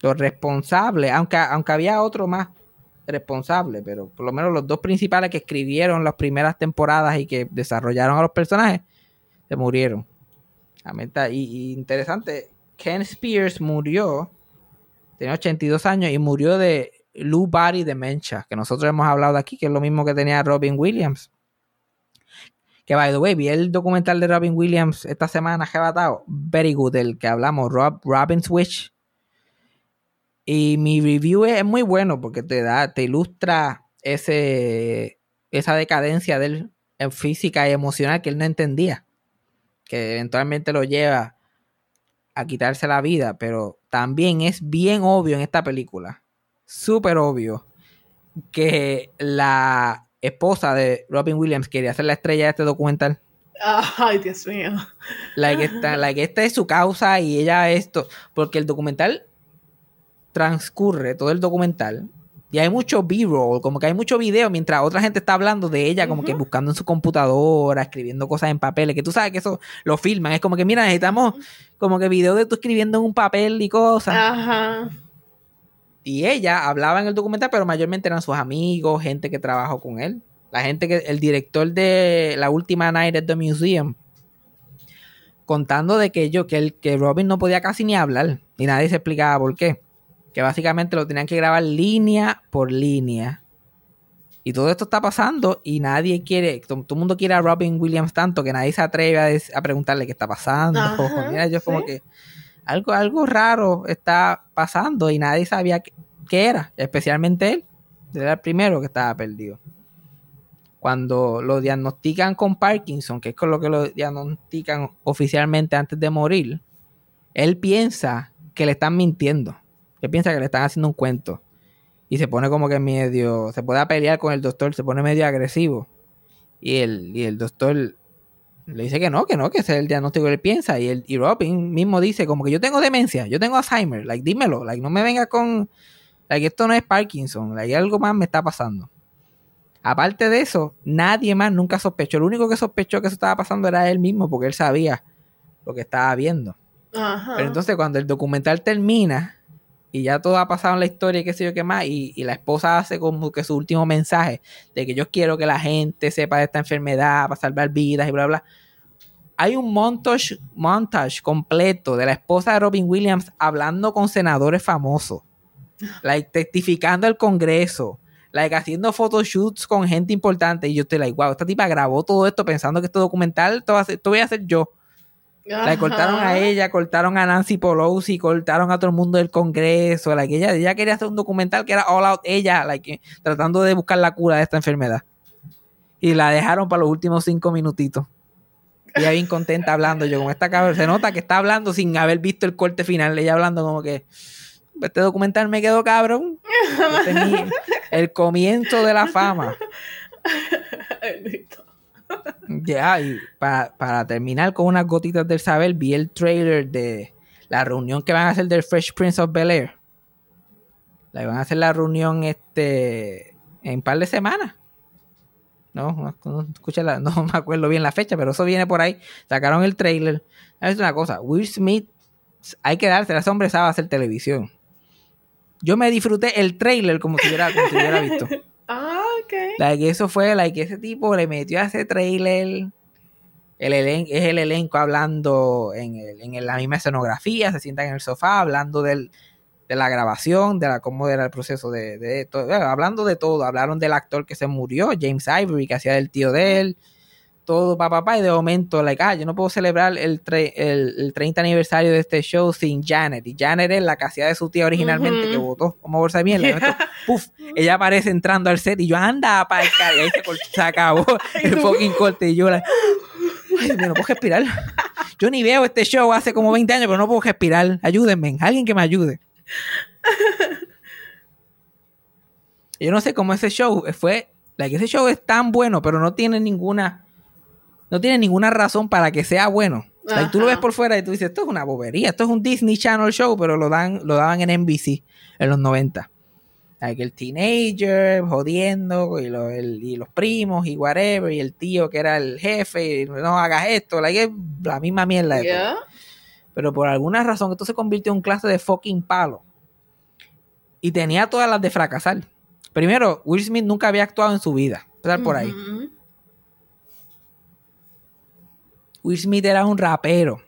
los responsables, aunque, aunque había otro más responsable, pero por lo menos los dos principales que escribieron las primeras temporadas y que desarrollaron a los personajes, se murieron. Y, y interesante, Ken Spears murió, tenía 82 años y murió de Lou Body Dementia, que nosotros hemos hablado aquí, que es lo mismo que tenía Robin Williams. Que by the way, vi el documental de Robin Williams esta semana arrebatado. Very good, el que hablamos, Rob, Robin Switch. Y mi review es, es muy bueno porque te da, te ilustra ese, esa decadencia de él en física y emocional que él no entendía. Que eventualmente lo lleva a quitarse la vida. Pero también es bien obvio en esta película. Súper obvio. Que la esposa de Robin Williams quería ser la estrella de este documental. Ay, Dios mío. Like esta, like esta es su causa y ella esto. Porque el documental transcurre, todo el documental. Y hay mucho B-roll, como que hay mucho video mientras otra gente está hablando de ella, como que buscando en su computadora, escribiendo cosas en papeles, que tú sabes que eso lo filman. Es como que, mira, necesitamos como que video de tú escribiendo en un papel y cosas. Ajá. Y ella hablaba en el documental, pero mayormente eran sus amigos, gente que trabajó con él. La gente que, el director de la última Night at the Museum, contando de que yo, que, el, que Robin no podía casi ni hablar, y nadie se explicaba por qué. Que básicamente lo tenían que grabar línea por línea. Y todo esto está pasando y nadie quiere, todo, el mundo quiere a Robin Williams tanto que nadie se atreve a, des- a preguntarle qué está pasando. Ajá, Mira, yo como que algo, algo raro está pasando y nadie sabía qué, era, especialmente él. Él Era el primero que estaba perdido. Cuando lo diagnostican con Parkinson, que es con lo que lo diagnostican oficialmente antes de morir, él piensa que le están mintiendo. Él piensa que le están haciendo un cuento. Y se pone como que medio. Se puede pelear con el doctor, se pone medio agresivo. Y el, y el doctor le dice que no, que no, que ese es el diagnóstico que él piensa. Y, el, y Robin mismo dice como que yo tengo demencia, yo tengo Alzheimer. Like, dímelo. Like, no me venga con. Like, esto no es Parkinson. Like, algo más me está pasando. Aparte de eso, nadie más nunca sospechó. Lo único que sospechó que eso estaba pasando era él mismo, porque él sabía lo que estaba viendo. Ajá. Pero entonces cuando el documental termina y ya todo ha pasado en la historia y qué sé yo qué más, y, y la esposa hace como que su último mensaje de que yo quiero que la gente sepa de esta enfermedad para salvar vidas y bla, bla. Hay un montage, montage completo de la esposa de Robin Williams hablando con senadores famosos, like, testificando al Congreso, like, haciendo photoshoots con gente importante. Y yo estoy like, wow, esta tipa grabó todo esto pensando que este documental, esto, va esto voy a hacer yo. La cortaron a ella, cortaron a Nancy Pelosi, cortaron a todo el mundo del Congreso. Like, ella, ella quería hacer un documental que era all out ella, like, tratando de buscar la cura de esta enfermedad. Y la dejaron para los últimos cinco minutitos. Ella bien contenta hablando. Yo, como esta cabrón, se nota que está hablando sin haber visto el corte final. Ella hablando como que este documental me quedó cabrón. Este es mi- el comienzo de la fama. Ya, y pa- para terminar con unas gotitas del saber, vi el trailer de la reunión que van a hacer del Fresh Prince of Bel Air. La van a hacer la reunión este en un par de semanas. No, no, la- no me acuerdo bien la fecha, pero eso viene por ahí. Sacaron el trailer. Es una cosa, Will Smith, hay que darse, ese hombre sabe hacer televisión. Yo me disfruté el trailer como si hubiera, como si hubiera visto. Ah, ok. Like, eso fue, like, ese tipo le metió a ese trailer. El elen- es el elenco hablando en, el- en la misma escenografía, se sientan en el sofá hablando del, de la grabación, de cómo era el proceso de, de todo, hablando de todo. Hablaron del actor que se murió, James Ivory, que hacía del tío de él, todo papá, papá, y de momento, like, ah, yo no puedo celebrar el, tre- el, el 30 aniversario de este show sin Janet. Y Janet es la hacía de su tía originalmente, que votó como bolsa de mierda. Puf, ella aparece entrando al set y yo, anda, para y ahí se, acabó el fucking corte. Y yo, like, ay, Dios mío, no puedo respirar. Yo ni veo este show hace como 20 años, pero no puedo respirar. Ayúdenme, alguien que me ayude. Yo no sé cómo ese show fue. Like, ese show es tan bueno, pero no tiene ninguna. No tiene ninguna razón para que sea bueno. Like, tú lo ves por fuera y tú dices, esto es una bobería, esto es un Disney Channel show, pero lo dan, lo daban en NBC en los 90. Like, el teenager jodiendo y, lo- el- y los primos y whatever, y el tío que era el jefe, y no hagas esto, like, la misma mierda de todo. Yeah. Pero por alguna razón esto se convirtió en un clase de fucking palo. Y tenía todas las de fracasar. Primero, Will Smith nunca había actuado en su vida. Empezar por ahí. Will Smith era un rapero.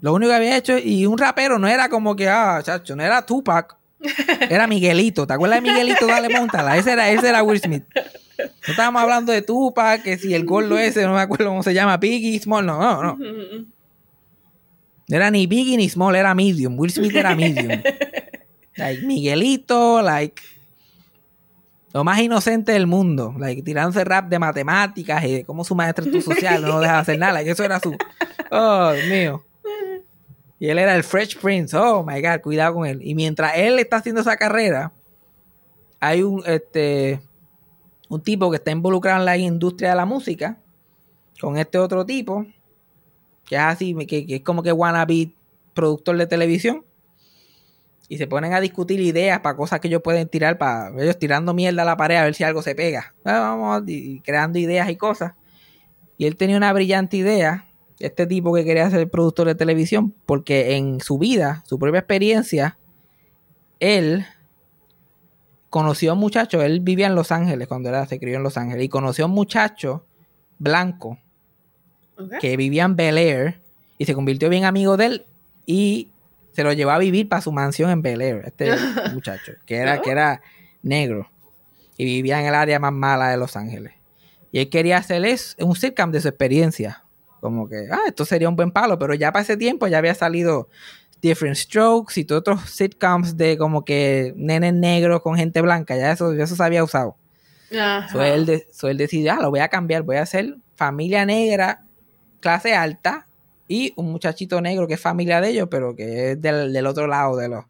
Lo único que había hecho, y un rapero no era como que, ah, chacho, no era Tupac. Era Miguelito. ¿Te acuerdas de Miguelito? Dale, montala. Ese era, ese era Will Smith. No estábamos hablando de Tupac, que si el gordo ese, no me acuerdo cómo se llama, Biggie Small. No, no, no. No era ni Biggie ni Small, era Medium. Will Smith era Medium. like Miguelito, like. Lo más inocente del mundo. Like, tirándose rap de matemáticas y de cómo su maestra estuvo social no lo deja hacer nada. Like, eso era su. Oh, Dios mío. Y él era el Fresh Prince. Oh my God, cuidado con él. Y mientras él está haciendo esa carrera, hay un, este, un tipo que está involucrado en la industria de la música con este otro tipo que es así, que, que es como que wannabe productor de televisión. Y se ponen a discutir ideas para cosas que ellos pueden tirar, para ellos tirando mierda a la pared a ver si algo se pega. Vamos, y creando ideas y cosas. Y él tenía una brillante idea, este tipo que quería ser productor de televisión, porque en su vida, su propia experiencia, él conoció a un muchacho, él vivía en Los Ángeles cuando era, se crió en Los Ángeles, y conoció a un muchacho blanco que vivía en Bel Air y se convirtió bien amigo de él y se lo llevó a vivir para su mansión en Bel Air, este muchacho, que era, que era negro. y vivía en el área más mala de Los Ángeles. Y él quería hacer es, un sitcom de su experiencia. Como que, ah, esto sería un buen palo, pero ya para ese tiempo ya había salido Different Strokes y todos otros sitcoms de como que nenes negros con gente blanca, ya eso, ya eso se había usado. So él, de, él decidió, ah, lo voy a cambiar, voy a hacer familia negra, clase alta, y un muchachito negro que es familia de ellos, pero que es del, otro lado de los.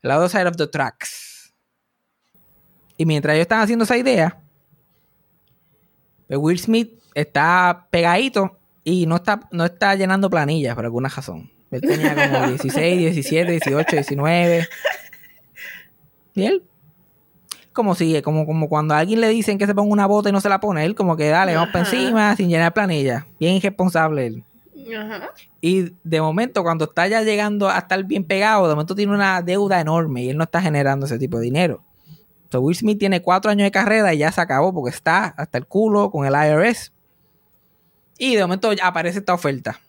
El lado side of the tracks. Y mientras ellos están haciendo esa idea, pues Will Smith está pegadito y no está, no está llenando planillas por alguna razón. Él tenía como 16, 17, 18, 19. Y él, como sigue, como, como cuando a alguien le dicen que se ponga una bota y no se la pone, él como que dale, vamos para encima, sin llenar planilla. Bien irresponsable él. Y de momento, cuando está ya llegando a estar bien pegado, de momento tiene una deuda enorme y él no está generando ese tipo de dinero. Entonces, Will Smith tiene cuatro años de carrera y ya se acabó porque está hasta el culo con el IRS. Y de momento aparece esta oferta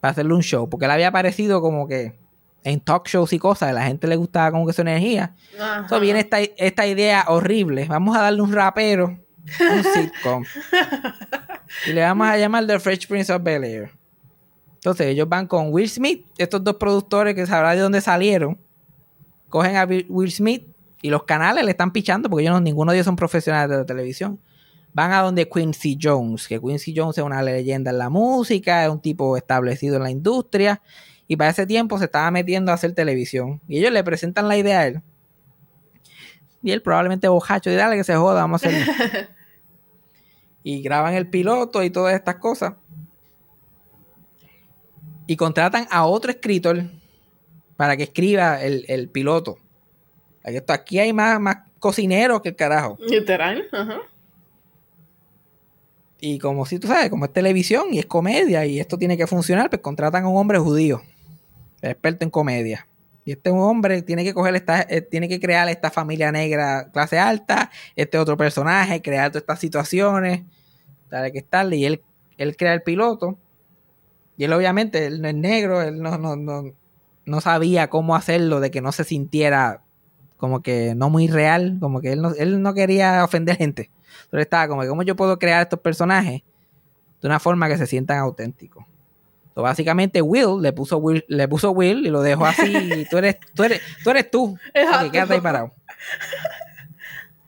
para hacerle un show, porque él había aparecido como que en talk shows y cosas, a la gente le gustaba como que su energía. Entonces viene esta, esta idea horrible. Vamos a darle un rapero, un sitcom. Y le vamos a llamar The Fresh Prince of Bel Air. Entonces ellos van con Will Smith, estos dos productores que sabrá de dónde salieron, cogen a Will Smith y los canales le están pichando porque ellos no, ninguno de ellos son profesionales de la televisión. Van a donde Quincy Jones, que Quincy Jones es una leyenda en la música, es un tipo establecido en la industria y para ese tiempo se estaba metiendo a hacer televisión. Y ellos le presentan la idea a él. Y él probablemente bojacho, y dale que se joda, vamos a hacer. y graban el piloto y todas estas cosas. Y contratan a otro escritor para que escriba el, piloto. Aquí hay más, más cocineros que el carajo. Literal, ajá. Y como si tú sabes, como es televisión y es comedia y esto tiene que funcionar, pues contratan a un hombre judío, experto en comedia. Y este hombre tiene que coger esta, eh, tiene que crear esta familia negra clase alta, este otro personaje, crear todas estas situaciones dale que estarle, y él, él crea el piloto, y él obviamente, él no es negro, él no, no, no, no sabía cómo hacerlo de que no se sintiera como que no muy real, como que él no, él no quería ofender gente. Pero estaba como que, ¿cómo yo puedo crear estos personajes de una forma que se sientan auténticos? Básicamente Will le puso Will, le puso Will y lo dejó así, y tú eres, tú eres, tú eres tú. quédate ahí parado.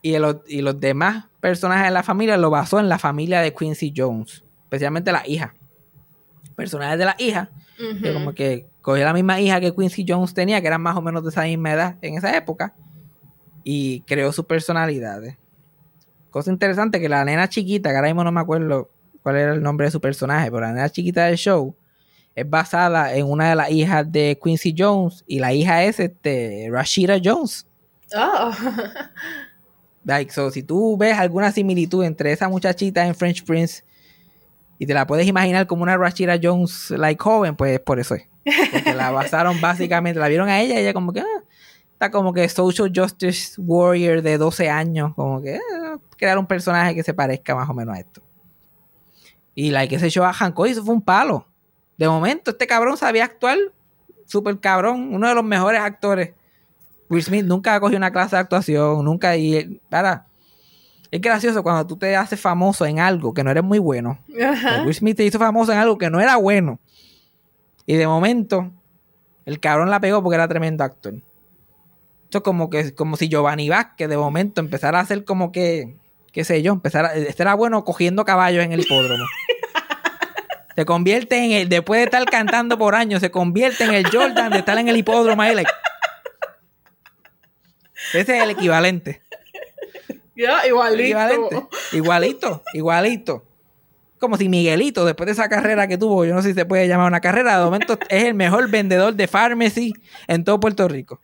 Y, y los demás personajes de la familia lo basó en la familia de Quincy Jones, especialmente la hija. Personajes de la hija, que como que cogió la misma hija que Quincy Jones tenía, que eran más o menos de esa misma edad en esa época, y creó sus personalidades. Cosa interesante que la nena chiquita, que ahora mismo no me acuerdo cuál era el nombre de su personaje, pero la nena chiquita del show es basada en una de las hijas de Quincy Jones y la hija es este Rashida Jones. Oh. Like, so, si tú ves alguna similitud entre esa muchachita en French Prince y te la puedes imaginar como una Rashida Jones like joven, pues por eso es. Porque la basaron básicamente, la vieron a ella y ella como que ah, está como que social justice warrior de 12 años, como que ah, crear un personaje que se parezca más o menos a esto. Y like ese show a Hancock eso fue un palo. De momento este cabrón sabía actuar, súper cabrón, uno de los mejores actores Will Smith nunca cogió una clase de actuación, nunca. Y para. Es gracioso cuando tú te haces famoso en algo que no eres muy bueno. Will Smith te hizo famoso en algo que no era bueno. Y de momento, el cabrón la pegó porque era tremendo actor. Esto es como que como si Giovanni Vázquez de momento empezara a hacer como que, qué sé yo, empezara, este era bueno cogiendo caballos en el hipódromo. se convierte en el, después de estar cantando por años, se convierte en el Jordan de estar en el hipódromo ese es el equivalente. Ya, igualito. Igualito, igualito. Como si Miguelito, después de esa carrera que tuvo, yo no sé si se puede llamar una carrera, de momento es el mejor vendedor de pharmacy en todo Puerto Rico.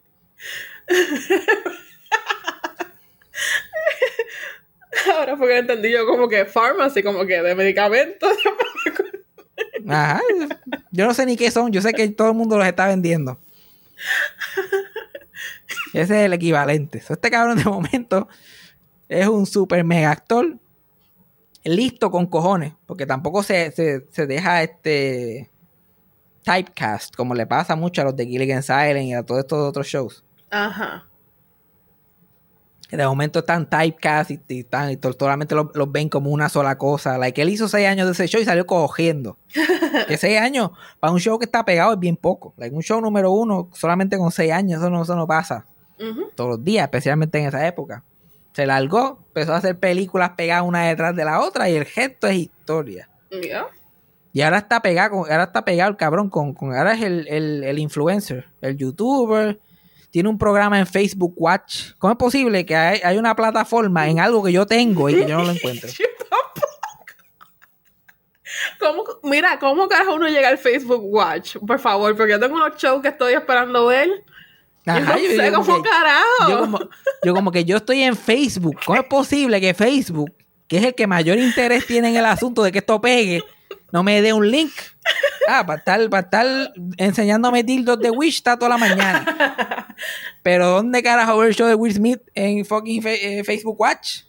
Ahora porque entendí yo como que pharmacy, como que de medicamentos. Ajá. Yo no sé ni qué son, yo sé que todo el mundo los está vendiendo. Ese es el equivalente. este cabrón de momento es un super mega actor. Listo con cojones. Porque tampoco se, deja este typecast, como le pasa mucho a los de Gilligan Silent y a todos estos otros shows. Ajá. De momento están typecast y, y, están, y solamente los, los ven como una sola cosa. Like, él hizo seis años de ese show y salió cogiendo. que seis años para un show que está pegado es bien poco. Like, un show número uno solamente con seis años, eso no, eso no pasa todos los días, especialmente en esa época. Se largó, empezó a hacer películas pegadas una detrás de la otra y el gesto es historia. Yeah. Y ahora está pegado, ahora está pegado el cabrón con, con- ahora es el, el, el influencer, el youtuber, tiene un programa en Facebook Watch. ¿Cómo es posible que hay, hay una plataforma en algo que yo tengo y que yo no lo? Yo tampoco. ¿Cómo, mira, ¿cómo carajo uno llega al Facebook Watch? Por favor, porque yo tengo unos shows que estoy esperando ver. Ajá, yo no yo- sé yo como cómo que- carajo. yo como, yo como que yo estoy en Facebook. ¿Cómo es posible que Facebook, que es el que mayor interés tiene en el asunto de que esto pegue, no me dé un link? Ah, para estar, para estar enseñándome dildos de Wish está toda la mañana. Pero ¿dónde carajo ver el show de Will Smith en fucking fe- eh, Facebook Watch?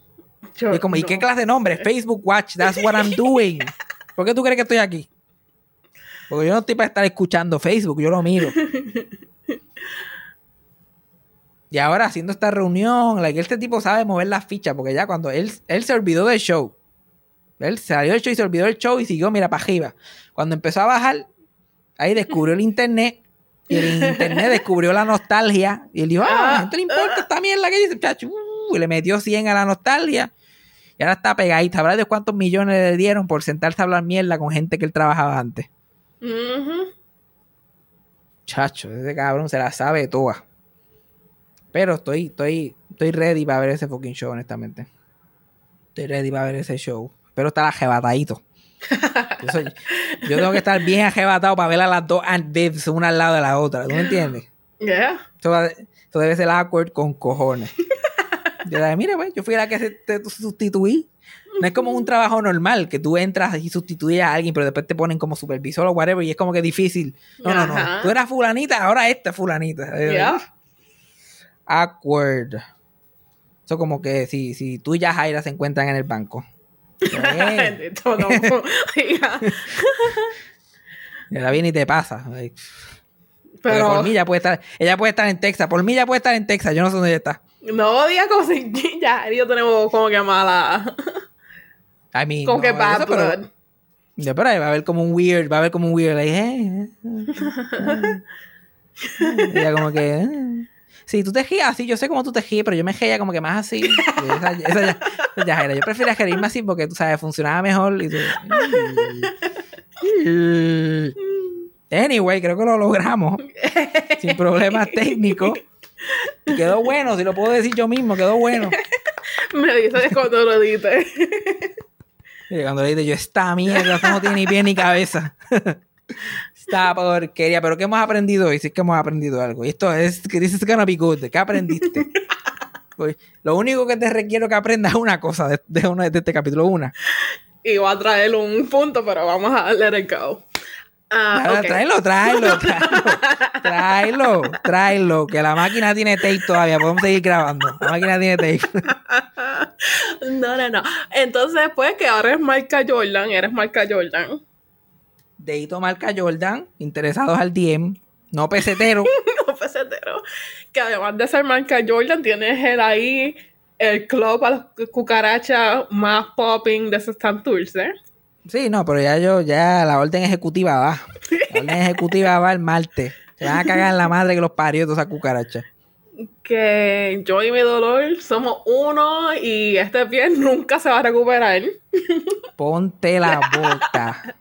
Yo- Y, como, ¿y qué clase de nombre? Facebook Watch, that's what I'm doing. ¿Por qué tú crees que estoy aquí? Porque yo no estoy para estar escuchando Facebook, yo lo miro. Y ahora haciendo esta reunión, like, este tipo sabe mover las fichas, porque ya cuando él, él se olvidó del show, él salió del show y se olvidó del show y siguió, mira, para arriba. Cuando empezó a bajar, ahí descubrió el internet, y el internet descubrió la nostalgia, y él dijo, ah, a la gente le importa esta mierda que dice, chacho, uh, y le metió 100 a la nostalgia, y ahora está pegadita. ¿Habrá de cuántos millones le dieron por sentarse a hablar mierda con gente que él trabajaba antes? Chacho, ese cabrón se la sabe toda. Pero estoy, estoy, estoy ready para ver ese fucking show, honestamente. Estoy ready para ver ese show. Pero estar ajebatadito. Yo, soy- yo tengo que estar bien ajebatado para ver a las dos Aunt Vivs una al lado de la otra. ¿Tú me entiendes? Yeah. Eso, va- eso debe ser awkward con cojones. Yo dije, mira, pues, yo fui la que se- te sustituí. No es como un trabajo normal, que tú entras y sustituyes a alguien, pero después te ponen como supervisor o whatever, y es como que difícil. No, no, no. Tú eras fulanita, ahora esta es fulanita. Yeah. Awkward. Eso como que si, si tú y Yajaira se encuentran en el banco. Oiga. y ahora viene y te pasa. Pero por mí ella puede estar, ella puede estar en Texas, por mí ella puede estar en Texas, yo no sé dónde ella está. no digas como si ya, yo tenemos como que mala. I mean, Como que no, bad eso, pero- blood. Ya, pero ahí va a haber como un weird, va a haber como un weird, like, eh, eh, eh. Ella como que, sí, tú te ríes así, yo sé cómo tú te ríes, pero yo me reía como que más así. Esa, esa ya, era. Yo prefiero reírme así porque, tú sabes, funcionaba mejor. Y tú- Anyway, creo que lo logramos. Sin problemas técnicos. Y quedó bueno, si lo puedo decir yo mismo, quedó bueno. Me dices cuando lo edites. Y cuando le dije yo, esta mierda, no tiene ni pie ni cabeza. Esta porquería. Pero ¿qué hemos aprendido hoy? Sí que hemos aprendido algo. Y esto es, que is gonna be good. ¿Qué aprendiste? Pues, lo único que te requiero que aprendas es una cosa de, de, una- de este capítulo. Una. Y voy a traer un punto, pero vamos a let it go. Ah, Tráelo, ok. Tráelo, tráelo, tráelo. Tráelo, tráelo. Que la máquina tiene tape todavía. Podemos seguir grabando. La máquina tiene tape. No, no, no. Entonces, pues que ahora es marca Jordan, eres marca Jordan. Deito marca Jordan. Interesados al DM. No pesetero. No pesetero. Que además de ser marca Jordan, tienes el ahí, el club a las cucarachas más popping de Santurce. Sí, no, pero ya yo, ya la orden ejecutiva va. La orden ejecutiva va el martes. Se van a cagar en la madre que los parió todas esas cucarachas. Que yo y mi dolor somos uno y este pie nunca se va a recuperar. Ponte la boca.